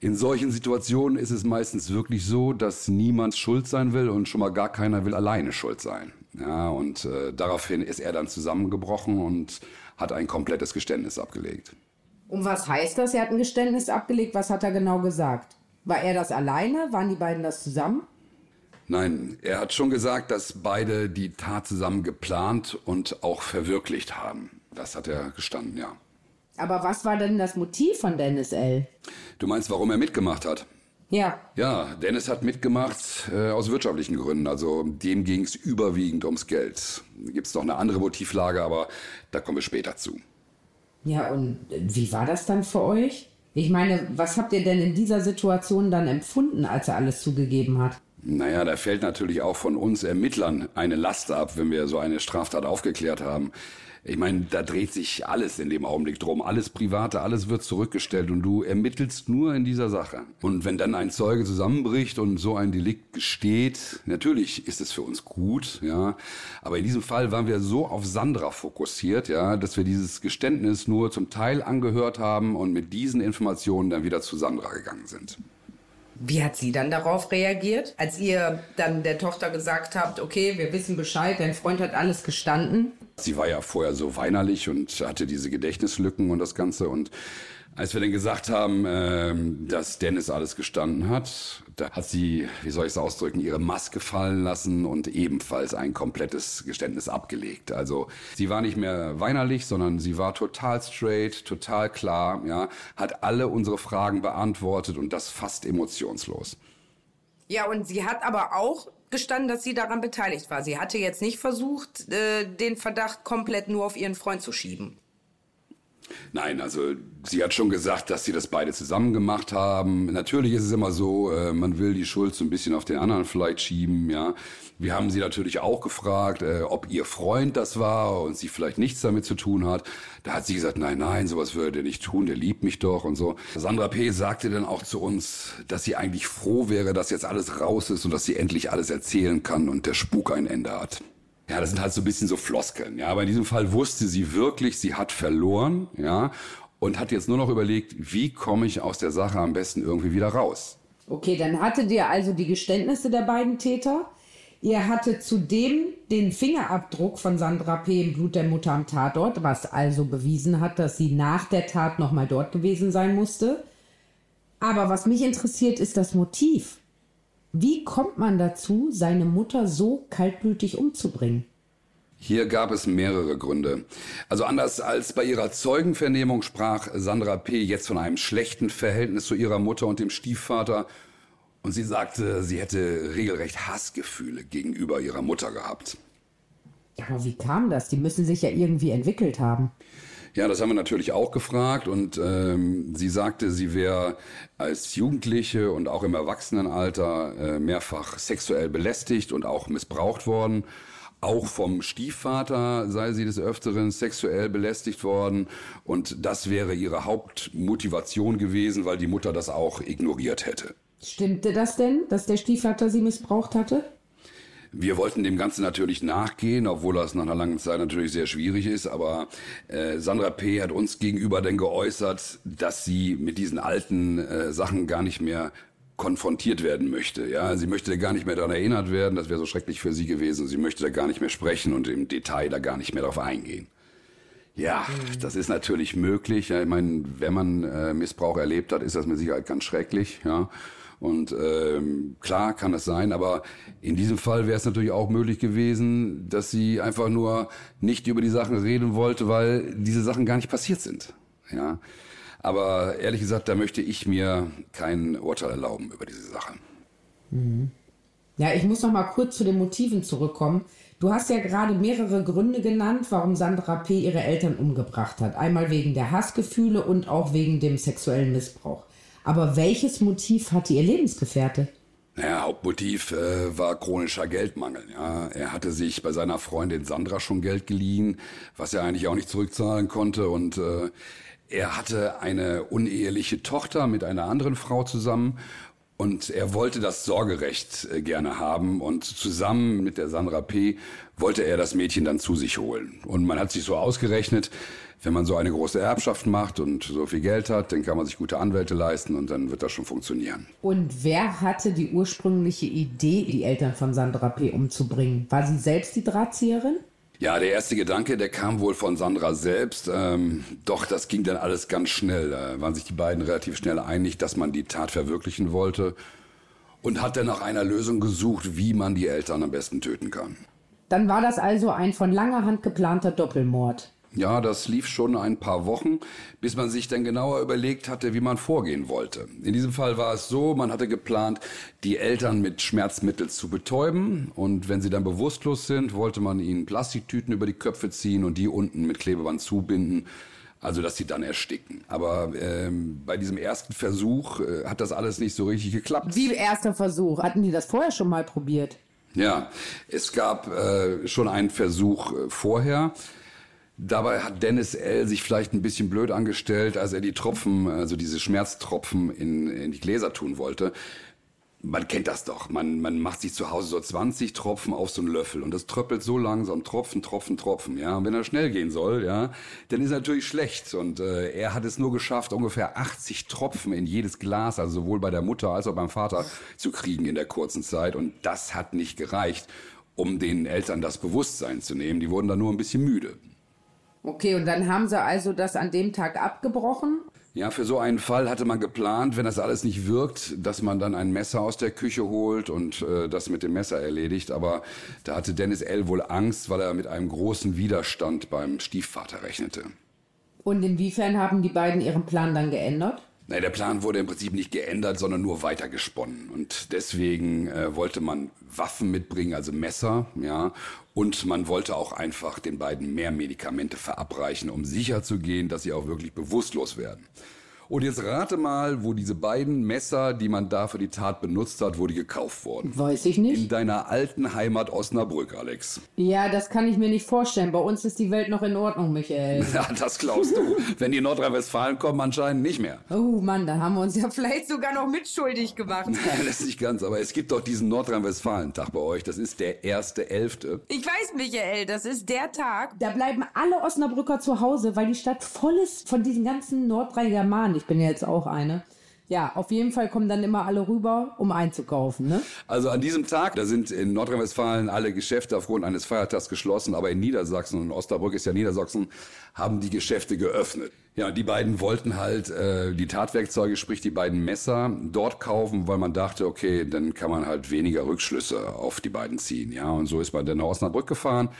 Speaker 2: in solchen Situationen ist es meistens wirklich so, dass niemand schuld sein will und schon mal gar keiner will alleine schuld sein. Ja, und äh, daraufhin ist er dann zusammengebrochen und hat ein komplettes Geständnis abgelegt.
Speaker 3: Und was heißt das? Er hat ein Geständnis abgelegt. Was hat er genau gesagt? War er das alleine? Waren die beiden das zusammen?
Speaker 2: Nein, er hat schon gesagt, dass beide die Tat zusammen geplant und auch verwirklicht haben. Das hat er gestanden, ja.
Speaker 3: Aber was war denn das Motiv von Dennis L.?
Speaker 2: Du meinst, warum er mitgemacht hat?
Speaker 3: Ja.
Speaker 2: Ja, Dennis hat mitgemacht äh, aus wirtschaftlichen Gründen. Also dem ging es überwiegend ums Geld. Gibt es noch eine andere Motivlage, aber da kommen wir später zu.
Speaker 3: Ja, und wie war das dann für euch? Ich meine, was habt ihr denn in dieser Situation dann empfunden, als er alles zugegeben hat?
Speaker 2: Naja, da fällt natürlich auch von uns Ermittlern eine Last ab, wenn wir so eine Straftat aufgeklärt haben. Ich meine, da dreht sich alles in dem Augenblick drum. Alles Private, alles wird zurückgestellt und du ermittelst nur in dieser Sache. Und wenn dann ein Zeuge zusammenbricht und so ein Delikt gesteht, natürlich ist es für uns gut, ja. Aber in diesem Fall waren wir so auf Sandra fokussiert, ja, dass wir dieses Geständnis nur zum Teil angehört haben und mit diesen Informationen dann wieder zu Sandra gegangen sind.
Speaker 3: Wie hat sie dann darauf reagiert, als ihr dann der Tochter gesagt habt, okay, wir wissen Bescheid, dein Freund hat alles gestanden?
Speaker 2: Sie war ja vorher so weinerlich und hatte diese Gedächtnislücken und das Ganze. Und als wir dann gesagt haben, ähm, dass Dennis alles gestanden hat, da hat sie, wie soll ich es ausdrücken, ihre Maske fallen lassen und ebenfalls ein komplettes Geständnis abgelegt. Also sie war nicht mehr weinerlich, sondern sie war total straight, total klar, ja, hat alle unsere Fragen beantwortet und das fast emotionslos.
Speaker 3: Ja, und sie hat aber auch gestanden, dass sie daran beteiligt war. Sie hatte jetzt nicht versucht, äh, den Verdacht komplett nur auf ihren Freund zu schieben.
Speaker 2: Nein, also sie hat schon gesagt, dass sie das beide zusammen gemacht haben. Natürlich ist es immer so, äh, man will die Schuld so ein bisschen auf den anderen vielleicht schieben, ja. Wir haben sie natürlich auch gefragt, äh, ob ihr Freund das war und sie vielleicht nichts damit zu tun hat. Da hat sie gesagt, nein, nein, sowas würde er nicht tun, der liebt mich doch und so. Sandra P. sagte dann auch zu uns, dass sie eigentlich froh wäre, dass jetzt alles raus ist und dass sie endlich alles erzählen kann und der Spuk ein Ende hat. Ja, das sind halt so ein bisschen so Floskeln. Ja, aber in diesem Fall wusste sie wirklich, sie hat verloren, ja, und hat jetzt nur noch überlegt, wie komme ich aus der Sache am besten irgendwie wieder raus.
Speaker 3: Okay, dann hattet ihr also die Geständnisse der beiden Täter. Ihr hattet zudem den Fingerabdruck von Sandra P. im Blut der Mutter am Tatort, was also bewiesen hat, dass sie nach der Tat nochmal dort gewesen sein musste. Aber was mich interessiert, ist das Motiv. Wie kommt man dazu, seine Mutter so kaltblütig umzubringen?
Speaker 2: Hier gab es mehrere Gründe. Also anders als bei ihrer Zeugenvernehmung sprach Sandra P. jetzt von einem schlechten Verhältnis zu ihrer Mutter und dem Stiefvater und sie sagte, sie hätte regelrecht Hassgefühle gegenüber ihrer Mutter gehabt.
Speaker 3: Aber wie kam das? Die müssen sich ja irgendwie entwickelt haben.
Speaker 2: Ja, das haben wir natürlich auch gefragt und ähm, sie sagte, sie wäre als Jugendliche und auch im Erwachsenenalter äh, mehrfach sexuell belästigt und auch missbraucht worden. Auch vom Stiefvater sei sie des Öfteren sexuell belästigt worden und das wäre ihre Hauptmotivation gewesen, weil die Mutter das auch ignoriert hätte.
Speaker 3: Stimmte das denn, dass der Stiefvater sie missbraucht hatte?
Speaker 2: Wir wollten dem Ganzen natürlich nachgehen, obwohl das nach einer langen Zeit natürlich sehr schwierig ist. Aber äh, Sandra P. hat uns gegenüber dann geäußert, dass sie mit diesen alten äh, Sachen gar nicht mehr konfrontiert werden möchte. Ja, sie möchte gar nicht mehr daran erinnert werden. Das wäre so schrecklich für sie gewesen. Sie möchte da gar nicht mehr sprechen und im Detail da gar nicht mehr drauf eingehen. Ja, das ist natürlich möglich. Ja, ich meine, wenn man äh, Missbrauch erlebt hat, ist das mit Sicherheit ganz schrecklich. Ja. Und ähm, klar kann das sein, aber in diesem Fall wäre es natürlich auch möglich gewesen, dass sie einfach nur nicht über die Sachen reden wollte, weil diese Sachen gar nicht passiert sind. Ja. Aber ehrlich gesagt, da möchte ich mir kein Urteil erlauben über diese Sache.
Speaker 3: Mhm. Ja, ich muss noch mal kurz zu den Motiven zurückkommen. Du hast ja gerade mehrere Gründe genannt, warum Sandra P. ihre Eltern umgebracht hat. Einmal wegen der Hassgefühle und auch wegen dem sexuellen Missbrauch. Aber welches Motiv hatte ihr Lebensgefährte?
Speaker 2: Naja, Hauptmotiv äh, war chronischer Geldmangel. Ja. Er hatte sich bei seiner Freundin Sandra schon Geld geliehen, was er eigentlich auch nicht zurückzahlen konnte. Und äh, er hatte eine uneheliche Tochter mit einer anderen Frau zusammen. Und er wollte das Sorgerecht äh, gerne haben. Und zusammen mit der Sandra P. wollte er das Mädchen dann zu sich holen. Und man hat sich so ausgerechnet, wenn man so eine große Erbschaft macht und so viel Geld hat, dann kann man sich gute Anwälte leisten und dann wird das schon funktionieren.
Speaker 3: Und wer hatte die ursprüngliche Idee, die Eltern von Sandra P. umzubringen? War sie selbst die Drahtzieherin?
Speaker 2: Ja, der erste Gedanke, der kam wohl von Sandra selbst. Ähm, doch das ging dann alles ganz schnell. Da waren sich die beiden relativ schnell einig, dass man die Tat verwirklichen wollte. und hat dann nach einer Lösung gesucht, wie man die Eltern am besten töten kann.
Speaker 3: Dann war das also ein von langer Hand geplanter Doppelmord.
Speaker 2: Ja, das lief schon ein paar Wochen, bis man sich dann genauer überlegt hatte, wie man vorgehen wollte. In diesem Fall war es so, man hatte geplant, die Eltern mit Schmerzmittel zu betäuben und wenn sie dann bewusstlos sind, wollte man ihnen Plastiktüten über die Köpfe ziehen und die unten mit Klebeband zubinden, also dass sie dann ersticken. Aber ähm, bei diesem ersten Versuch äh, hat das alles nicht so richtig geklappt.
Speaker 3: Wie erster Versuch? Hatten die das vorher schon mal probiert?
Speaker 2: Ja, es gab äh, schon einen Versuch äh, vorher. Dabei hat Dennis L. sich vielleicht ein bisschen blöd angestellt, als er die Tropfen, also diese Schmerztropfen in, in die Gläser tun wollte. Man kennt das doch. Man, man macht sich zu Hause so 20 Tropfen auf so einen Löffel und das tröppelt so langsam, Tropfen, Tropfen, Tropfen. Ja, und wenn er schnell gehen soll, ja, dann ist er natürlich schlecht. Und äh, er hat es nur geschafft, ungefähr 80 Tropfen in jedes Glas, also sowohl bei der Mutter als auch beim Vater, zu kriegen in der kurzen Zeit. Und das hat nicht gereicht, um den Eltern das Bewusstsein zu nehmen. Die wurden dann nur ein bisschen müde.
Speaker 3: Okay, und dann haben sie also das an dem Tag abgebrochen?
Speaker 2: Ja, für so einen Fall hatte man geplant, wenn das alles nicht wirkt, dass man dann ein Messer aus der Küche holt und äh, das mit dem Messer erledigt. Aber da hatte Dennis L. wohl Angst, weil er mit einem großen Widerstand beim Stiefvater rechnete.
Speaker 3: Und inwiefern haben die beiden ihren Plan dann geändert?
Speaker 2: Nein, der Plan wurde im Prinzip nicht geändert, sondern nur weitergesponnen. Und deswegen äh, wollte man Waffen mitbringen, also Messer, ja. Und man wollte auch einfach den beiden mehr Medikamente verabreichen, um sicher zu gehen, dass sie auch wirklich bewusstlos werden. Und jetzt rate mal, wo diese beiden Messer, die man da für die Tat benutzt hat, wo die gekauft wurden.
Speaker 3: Weiß ich nicht.
Speaker 2: In deiner alten Heimat Osnabrück, Alex.
Speaker 3: Ja, das kann ich mir nicht vorstellen. Bei uns ist die Welt noch in Ordnung, Michael.
Speaker 2: Ja, das glaubst du. Wenn die Nordrhein-Westfalen kommen, anscheinend nicht mehr.
Speaker 3: Oh Mann, da haben wir uns ja vielleicht sogar noch mitschuldig gemacht.
Speaker 2: Nein, das ist nicht ganz, aber es gibt doch diesen Nordrhein-Westfalen-Tag bei euch. Das ist der erste Elfte.
Speaker 4: Ich weiß, Michael, das ist der Tag.
Speaker 3: Da bleiben alle Osnabrücker zu Hause, weil die Stadt voll ist von diesen ganzen Nordrhein-Germanen. Ich bin ja jetzt auch eine. Ja, auf jeden Fall kommen dann immer alle rüber, um einzukaufen. Ne?
Speaker 2: Also an diesem Tag, da sind in Nordrhein-Westfalen alle Geschäfte aufgrund eines Feiertags geschlossen, aber in Niedersachsen und Osnabrück ist ja Niedersachsen, haben die Geschäfte geöffnet. Ja, die beiden wollten halt äh, die Tatwerkzeuge, sprich die beiden Messer, dort kaufen, weil man dachte, okay, dann kann man halt weniger Rückschlüsse auf die beiden ziehen. Ja, und so ist man dann nach Osnabrück gefahren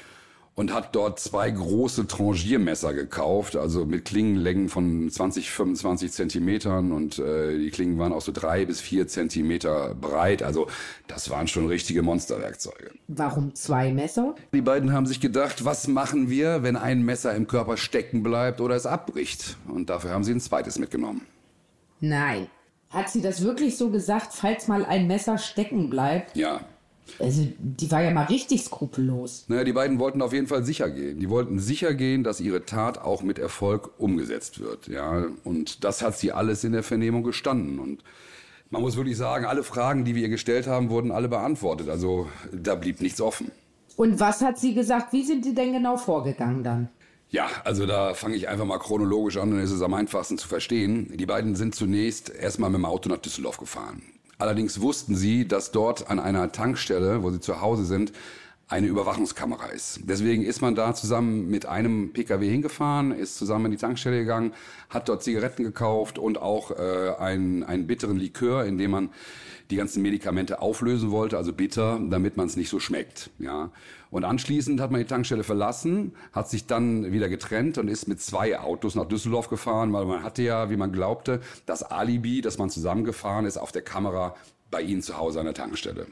Speaker 2: und hat dort zwei große Trangiermesser gekauft, also mit Klingenlängen von 20, 25 Zentimetern und äh, die Klingen waren auch so drei bis vier Zentimeter breit. Also das waren schon richtige Monsterwerkzeuge.
Speaker 3: Warum zwei Messer?
Speaker 2: Die beiden haben sich gedacht, was machen wir, wenn ein Messer im Körper stecken bleibt oder es abbricht? Und dafür haben sie ein zweites mitgenommen.
Speaker 3: Nein. Hat sie das wirklich so gesagt, falls mal ein Messer stecken bleibt?
Speaker 2: Ja,
Speaker 3: Also, die war ja mal richtig skrupellos.
Speaker 2: Naja, die beiden wollten auf jeden Fall sicher gehen. Die wollten sicher gehen, dass ihre Tat auch mit Erfolg umgesetzt wird. Ja, und das hat sie alles in der Vernehmung gestanden. Und man muss wirklich sagen, alle Fragen, die wir ihr gestellt haben, wurden alle beantwortet. Also da blieb nichts offen.
Speaker 3: Und was hat sie gesagt? Wie sind die denn genau vorgegangen dann?
Speaker 2: Ja, also da fange ich einfach mal chronologisch an, dann ist es am einfachsten zu verstehen. Die beiden sind zunächst erstmal mit dem Auto nach Düsseldorf gefahren. Allerdings wussten sie, dass dort an einer Tankstelle, wo sie zu Hause sind, eine Überwachungskamera ist. Deswegen ist man da zusammen mit einem PKW hingefahren, ist zusammen in die Tankstelle gegangen, hat dort Zigaretten gekauft und auch äh, einen, einen bitteren Likör, in dem man die ganzen Medikamente auflösen wollte, also bitter, damit man es nicht so schmeckt. Ja. Und anschließend hat man die Tankstelle verlassen, hat sich dann wieder getrennt und ist mit zwei Autos nach Düsseldorf gefahren, weil man hatte ja, wie man glaubte, das Alibi, dass man zusammengefahren ist, auf der Kamera bei ihnen zu Hause an der Tankstelle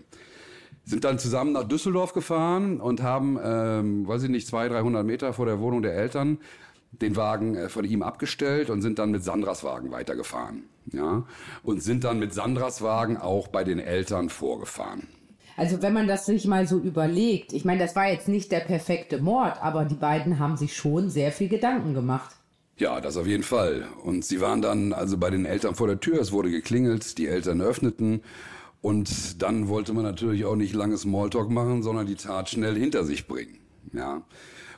Speaker 2: sind dann zusammen nach Düsseldorf gefahren und haben, ähm, weiß ich nicht, 200, 300 Meter vor der Wohnung der Eltern den Wagen äh, von ihm abgestellt und sind dann mit Sandras Wagen weitergefahren. Ja, und sind dann mit Sandras Wagen auch bei den Eltern vorgefahren.
Speaker 3: Also wenn man das sich mal so überlegt, ich meine, das war jetzt nicht der perfekte Mord, aber die beiden haben sich schon sehr viel Gedanken gemacht.
Speaker 2: Ja, das auf jeden Fall. Und sie waren dann also bei den Eltern vor der Tür, es wurde geklingelt, die Eltern öffneten und dann wollte man natürlich auch nicht lange Smalltalk machen, sondern die Tat schnell hinter sich bringen. Ja.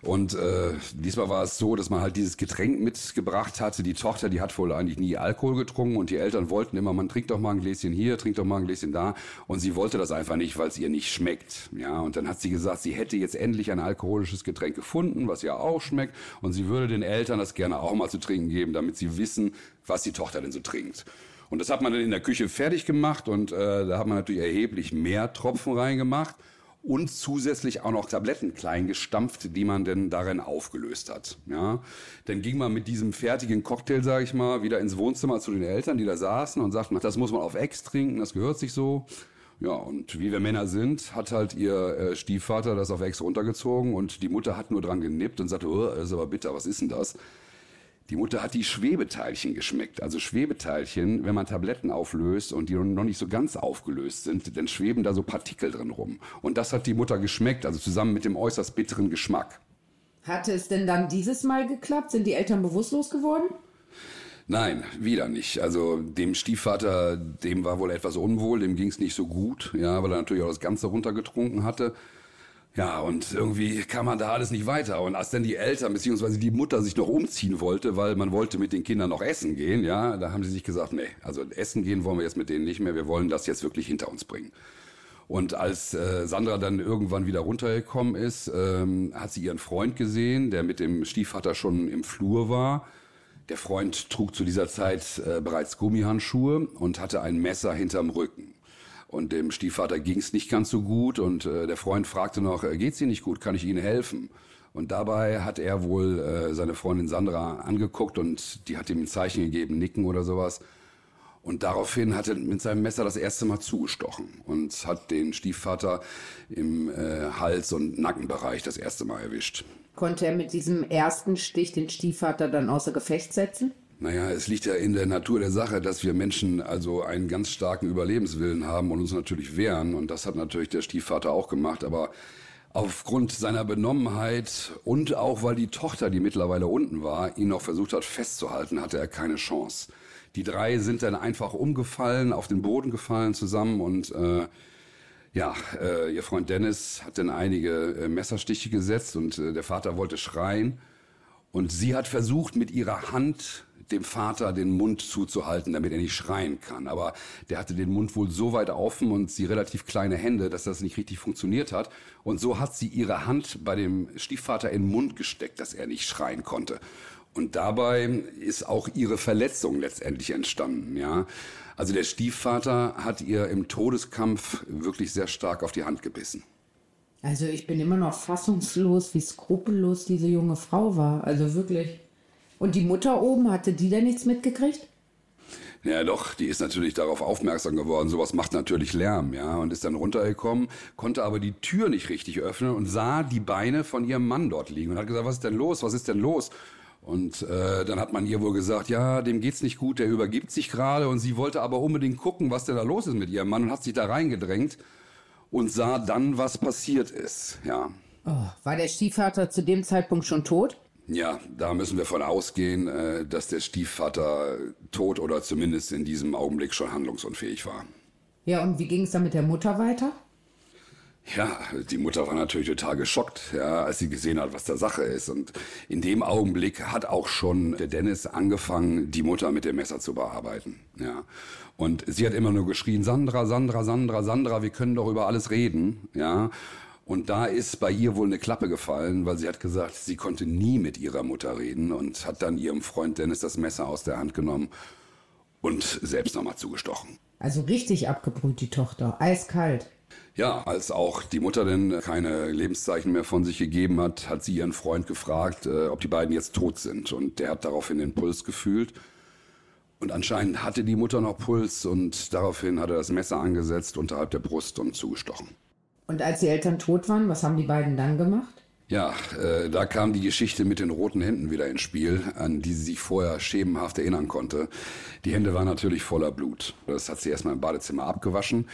Speaker 2: Und äh, diesmal war es so, dass man halt dieses Getränk mitgebracht hatte. Die Tochter, die hat wohl eigentlich nie Alkohol getrunken und die Eltern wollten immer, man trinkt doch mal ein Gläschen hier, trinkt doch mal ein Gläschen da. Und sie wollte das einfach nicht, weil es ihr nicht schmeckt. Ja, und dann hat sie gesagt, sie hätte jetzt endlich ein alkoholisches Getränk gefunden, was ihr auch schmeckt. Und sie würde den Eltern das gerne auch mal zu trinken geben, damit sie wissen, was die Tochter denn so trinkt. Und das hat man dann in der Küche fertig gemacht und äh, da hat man natürlich erheblich mehr Tropfen reingemacht und zusätzlich auch noch Tabletten klein gestampft, die man denn darin aufgelöst hat. Ja, dann ging man mit diesem fertigen Cocktail, sage ich mal, wieder ins Wohnzimmer zu den Eltern, die da saßen und sagten, das muss man auf Ex trinken, das gehört sich so. Ja, und wie wir Männer sind, hat halt ihr äh, Stiefvater das auf Ex runtergezogen und die Mutter hat nur dran genippt und sagte, oh, das ist aber bitter, was ist denn das? Die Mutter hat die Schwebeteilchen geschmeckt. Also Schwebeteilchen, wenn man Tabletten auflöst und die noch nicht so ganz aufgelöst sind, dann schweben da so Partikel drin rum. Und das hat die Mutter geschmeckt, also zusammen mit dem äußerst bitteren Geschmack.
Speaker 3: Hatte es denn dann dieses Mal geklappt? Sind die Eltern bewusstlos geworden?
Speaker 2: Nein, wieder nicht. Also dem Stiefvater, dem war wohl etwas unwohl, dem ging es nicht so gut, ja, weil er natürlich auch das Ganze runtergetrunken hatte. Ja, und irgendwie kam man da alles nicht weiter. Und als dann die Eltern bzw. die Mutter sich noch umziehen wollte, weil man wollte mit den Kindern noch essen gehen, ja, da haben sie sich gesagt, nee, also essen gehen wollen wir jetzt mit denen nicht mehr, wir wollen das jetzt wirklich hinter uns bringen. Und als äh, Sandra dann irgendwann wieder runtergekommen ist, ähm, hat sie ihren Freund gesehen, der mit dem Stiefvater schon im Flur war der Freund trug zu dieser Zeit äh, bereits Gummihandschuhe und hatte ein Messer hinterm Rücken. Und dem Stiefvater ging es nicht ganz so gut und äh, der Freund fragte noch, äh, geht's Ihnen nicht gut, kann ich Ihnen helfen? Und dabei hat er wohl äh, seine Freundin Sandra angeguckt und die hat ihm ein Zeichen gegeben, nicken oder sowas. Und daraufhin hat er mit seinem Messer das erste Mal zugestochen und hat den Stiefvater im äh, Hals- und Nackenbereich das erste Mal erwischt.
Speaker 3: Konnte er mit diesem ersten Stich den Stiefvater dann außer Gefecht setzen?
Speaker 2: Naja, es liegt ja in der Natur der Sache, dass wir Menschen also einen ganz starken Überlebenswillen haben und uns natürlich wehren. Und das hat natürlich der Stiefvater auch gemacht. Aber aufgrund seiner Benommenheit und auch weil die Tochter, die mittlerweile unten war, ihn noch versucht hat festzuhalten, hatte er keine Chance. Die drei sind dann einfach umgefallen, auf den Boden gefallen zusammen und äh, ja, äh, ihr Freund Dennis hat dann einige äh, Messerstiche gesetzt und äh, der Vater wollte schreien. Und sie hat versucht, mit ihrer Hand dem Vater den Mund zuzuhalten, damit er nicht schreien kann. Aber der hatte den Mund wohl so weit offen und sie relativ kleine Hände, dass das nicht richtig funktioniert hat. Und so hat sie ihre Hand bei dem Stiefvater in den Mund gesteckt, dass er nicht schreien konnte. Und dabei ist auch ihre Verletzung letztendlich entstanden, ja. Also der Stiefvater hat ihr im Todeskampf wirklich sehr stark auf die Hand gebissen.
Speaker 3: Also ich bin immer noch fassungslos, wie skrupellos diese junge Frau war. Also wirklich. Und die Mutter oben, hatte die da nichts mitgekriegt?
Speaker 2: Ja, doch, die ist natürlich darauf aufmerksam geworden. Sowas macht natürlich Lärm, ja, und ist dann runtergekommen, konnte aber die Tür nicht richtig öffnen und sah die Beine von ihrem Mann dort liegen und hat gesagt, was ist denn los? Was ist denn los? Und äh, dann hat man ihr wohl gesagt, ja, dem geht's nicht gut, der übergibt sich gerade. Und sie wollte aber unbedingt gucken, was denn da los ist mit ihrem Mann und hat sich da reingedrängt und sah dann, was passiert ist. Ja.
Speaker 3: Oh, war der Stiefvater zu dem Zeitpunkt schon tot?
Speaker 2: Ja, da müssen wir von ausgehen, äh, dass der Stiefvater tot oder zumindest in diesem Augenblick schon handlungsunfähig war.
Speaker 3: Ja, und wie ging es dann mit der Mutter weiter?
Speaker 2: Ja, die Mutter war natürlich total geschockt, ja, als sie gesehen hat, was da Sache ist. Und in dem Augenblick hat auch schon der Dennis angefangen, die Mutter mit dem Messer zu bearbeiten. Ja. Und sie hat immer nur geschrien, Sandra, Sandra, Sandra, Sandra, wir können doch über alles reden. Ja. Und da ist bei ihr wohl eine Klappe gefallen, weil sie hat gesagt, sie konnte nie mit ihrer Mutter reden und hat dann ihrem Freund Dennis das Messer aus der Hand genommen und selbst nochmal zugestochen.
Speaker 3: Also richtig abgebrüht, die Tochter, eiskalt.
Speaker 2: Ja, als auch die Mutter denn keine Lebenszeichen mehr von sich gegeben hat, hat sie ihren Freund gefragt, äh, ob die beiden jetzt tot sind. Und der hat daraufhin den Puls gefühlt. Und anscheinend hatte die Mutter noch Puls und daraufhin hat er das Messer angesetzt unterhalb der Brust und zugestochen.
Speaker 3: Und als die Eltern tot waren, was haben die beiden dann gemacht?
Speaker 2: Ja, äh, da kam die Geschichte mit den roten Händen wieder ins Spiel, an die sie sich vorher schemenhaft erinnern konnte. Die Hände waren natürlich voller Blut. Das hat sie erstmal im Badezimmer abgewaschen.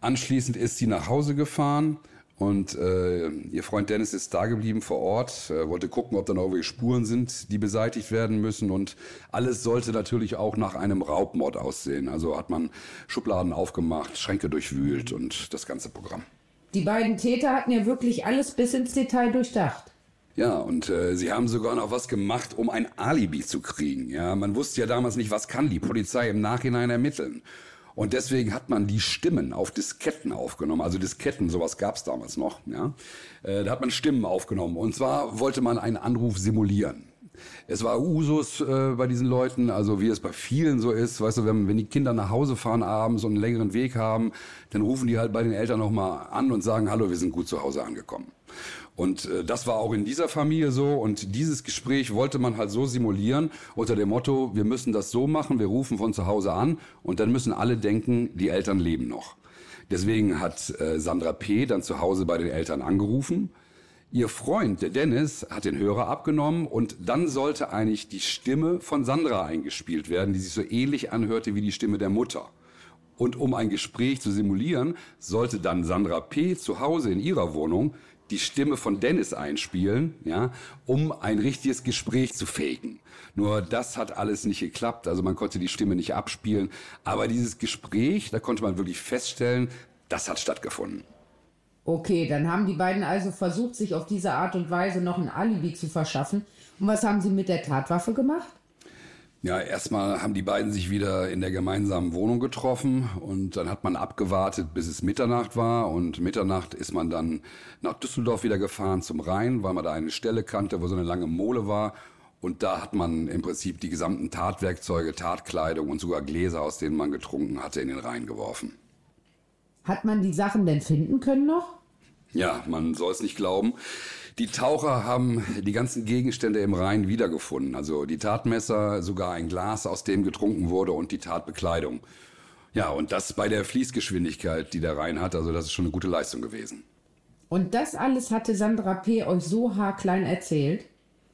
Speaker 2: Anschließend ist sie nach Hause gefahren und äh, ihr Freund Dennis ist da geblieben vor Ort, äh, wollte gucken, ob da noch irgendwelche Spuren sind, die beseitigt werden müssen. Und alles sollte natürlich auch nach einem Raubmord aussehen. Also hat man Schubladen aufgemacht, Schränke durchwühlt und das ganze Programm.
Speaker 3: Die beiden Täter hatten ja wirklich alles bis ins Detail durchdacht.
Speaker 2: Ja, und äh, sie haben sogar noch was gemacht, um ein Alibi zu kriegen. Ja, man wusste ja damals nicht, was kann die Polizei im Nachhinein ermitteln. Und deswegen hat man die Stimmen auf Disketten aufgenommen. Also Disketten, sowas gab es damals noch. Ja? Äh, da hat man Stimmen aufgenommen. Und zwar wollte man einen Anruf simulieren. Es war Usus äh, bei diesen Leuten, also wie es bei vielen so ist, weißt du, wenn, wenn die Kinder nach Hause fahren abends und einen längeren Weg haben, dann rufen die halt bei den Eltern nochmal an und sagen, hallo, wir sind gut zu Hause angekommen. Und äh, das war auch in dieser Familie so und dieses Gespräch wollte man halt so simulieren unter dem Motto, wir müssen das so machen, wir rufen von zu Hause an und dann müssen alle denken, die Eltern leben noch. Deswegen hat äh, Sandra P. dann zu Hause bei den Eltern angerufen, Ihr Freund, der Dennis, hat den Hörer abgenommen und dann sollte eigentlich die Stimme von Sandra eingespielt werden, die sich so ähnlich anhörte wie die Stimme der Mutter. Und um ein Gespräch zu simulieren, sollte dann Sandra P. zu Hause in ihrer Wohnung die Stimme von Dennis einspielen, ja, um ein richtiges Gespräch zu faken. Nur das hat alles nicht geklappt, also man konnte die Stimme nicht abspielen, aber dieses Gespräch, da konnte man wirklich feststellen, das hat stattgefunden.
Speaker 3: Okay, dann haben die beiden also versucht, sich auf diese Art und Weise noch ein Alibi zu verschaffen. Und was haben sie mit der Tatwaffe gemacht?
Speaker 2: Ja, erstmal haben die beiden sich wieder in der gemeinsamen Wohnung getroffen und dann hat man abgewartet, bis es Mitternacht war und Mitternacht ist man dann nach Düsseldorf wieder gefahren zum Rhein, weil man da eine Stelle kannte, wo so eine lange Mole war und da hat man im Prinzip die gesamten Tatwerkzeuge, Tatkleidung und sogar Gläser, aus denen man getrunken hatte, in den Rhein geworfen.
Speaker 3: Hat man die Sachen denn finden können noch?
Speaker 2: Ja, man soll es nicht glauben. Die Taucher haben die ganzen Gegenstände im Rhein wiedergefunden. Also die Tatmesser, sogar ein Glas, aus dem getrunken wurde und die Tatbekleidung. Ja, und das bei der Fließgeschwindigkeit, die der Rhein hat. Also das ist schon eine gute Leistung gewesen.
Speaker 3: Und das alles hatte Sandra P. euch so haarklein erzählt?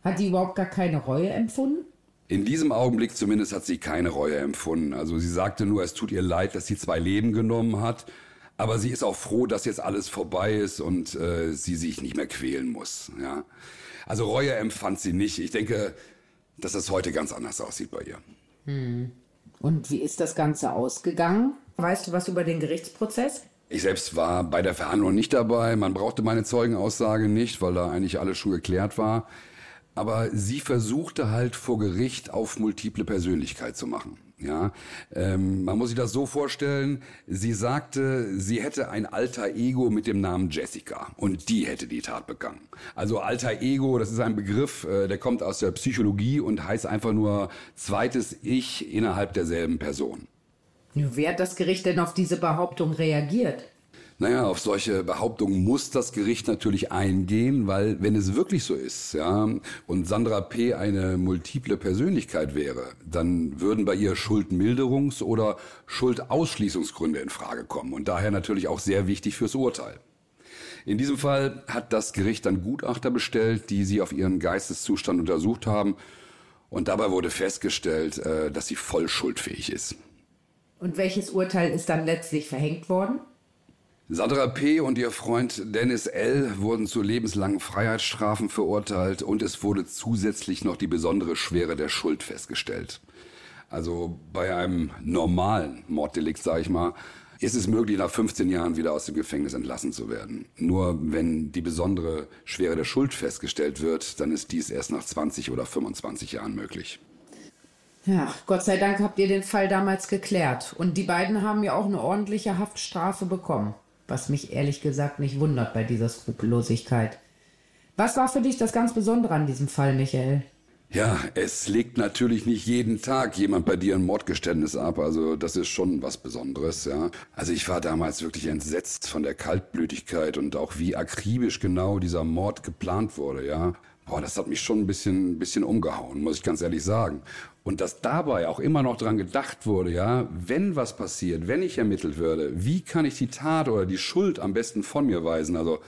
Speaker 3: Hat die überhaupt gar keine Reue empfunden?
Speaker 2: In diesem Augenblick zumindest hat sie keine Reue empfunden. Also sie sagte nur, es tut ihr leid, dass sie zwei Leben genommen hat. Aber sie ist auch froh, dass jetzt alles vorbei ist und äh, sie sich nicht mehr quälen muss. Ja? Also Reue empfand sie nicht. Ich denke, dass das heute ganz anders aussieht bei ihr.
Speaker 3: Hm. Und wie ist das Ganze ausgegangen? Weißt du was über den Gerichtsprozess?
Speaker 2: Ich selbst war bei der Verhandlung nicht dabei. Man brauchte meine Zeugenaussage nicht, weil da eigentlich alles schon geklärt war. Aber sie versuchte halt vor Gericht auf multiple Persönlichkeit zu machen. Ja, ähm, man muss sich das so vorstellen. Sie sagte, sie hätte ein alter Ego mit dem Namen Jessica und die hätte die Tat begangen. Also alter Ego, das ist ein Begriff, äh, der kommt aus der Psychologie und heißt einfach nur zweites Ich innerhalb derselben Person.
Speaker 3: Wie hat das Gericht denn auf diese Behauptung reagiert?
Speaker 2: Naja, auf solche Behauptungen muss das Gericht natürlich eingehen, weil wenn es wirklich so ist, ja, und Sandra P. eine multiple Persönlichkeit wäre, dann würden bei ihr Schuldmilderungs- oder Schuldausschließungsgründe in Frage kommen und daher natürlich auch sehr wichtig fürs Urteil. In diesem Fall hat das Gericht dann Gutachter bestellt, die sie auf ihren Geisteszustand untersucht haben und dabei wurde festgestellt, äh, dass sie voll schuldfähig ist.
Speaker 3: Und welches Urteil ist dann letztlich verhängt worden?
Speaker 2: Sandra P. und ihr Freund Dennis L. wurden zu lebenslangen Freiheitsstrafen verurteilt und es wurde zusätzlich noch die besondere Schwere der Schuld festgestellt. Also bei einem normalen Morddelikt, sage ich mal, ist es möglich, nach 15 Jahren wieder aus dem Gefängnis entlassen zu werden. Nur wenn die besondere Schwere der Schuld festgestellt wird, dann ist dies erst nach 20 oder 25 Jahren möglich.
Speaker 3: Ja, Gott sei Dank habt ihr den Fall damals geklärt. Und die beiden haben ja auch eine ordentliche Haftstrafe bekommen was mich ehrlich gesagt nicht wundert bei dieser Skrupellosigkeit. Was war für dich das ganz Besondere an diesem Fall, Michael?
Speaker 2: Ja, es legt natürlich nicht jeden Tag jemand bei dir ein Mordgeständnis ab. Also das ist schon was Besonderes, ja. Also ich war damals wirklich entsetzt von der Kaltblütigkeit und auch wie akribisch genau dieser Mord geplant wurde, ja. Boah, das hat mich schon ein bisschen, ein bisschen umgehauen, muss ich ganz ehrlich sagen. Und dass dabei auch immer noch dran gedacht wurde, ja, wenn was passiert, wenn ich ermittelt würde, wie kann ich die Tat oder die Schuld am besten von mir weisen? Also,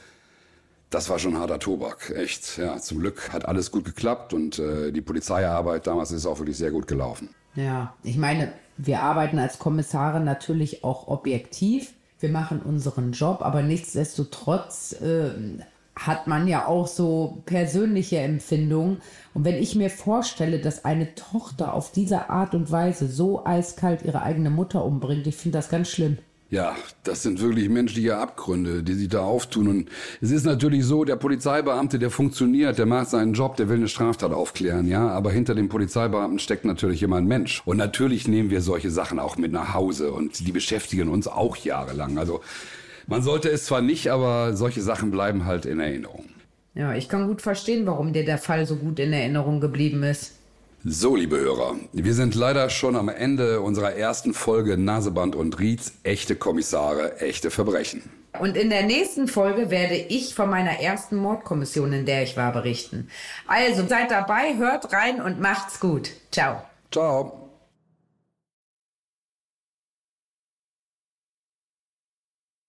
Speaker 2: das war schon harter Tobak, echt. Ja, zum Glück hat alles gut geklappt und äh, die Polizeiarbeit damals ist auch wirklich sehr gut gelaufen.
Speaker 3: Ja, ich meine, wir arbeiten als Kommissare natürlich auch objektiv. Wir machen unseren Job, aber nichtsdestotrotz äh, hat man ja auch so persönliche Empfindungen. Und wenn ich mir vorstelle, dass eine Tochter auf diese Art und Weise so eiskalt ihre eigene Mutter umbringt, ich finde das ganz schlimm.
Speaker 2: Ja, das sind wirklich menschliche Abgründe, die sich da auftun. Und es ist natürlich so, der Polizeibeamte, der funktioniert, der macht seinen Job, der will eine Straftat aufklären, ja. Aber hinter dem Polizeibeamten steckt natürlich immer ein Mensch. Und natürlich nehmen wir solche Sachen auch mit nach Hause und die beschäftigen uns auch jahrelang. Also man sollte es zwar nicht, aber solche Sachen bleiben halt in Erinnerung.
Speaker 3: Ja, ich kann gut verstehen, warum dir der Fall so gut in Erinnerung geblieben ist.
Speaker 2: So, liebe Hörer, wir sind leider schon am Ende unserer ersten Folge Naseband und Rietz, echte Kommissare, echte Verbrechen.
Speaker 3: Und in der nächsten Folge werde ich von meiner ersten Mordkommission, in der ich war, berichten. Also seid dabei, hört rein und macht's gut. Ciao.
Speaker 2: Ciao.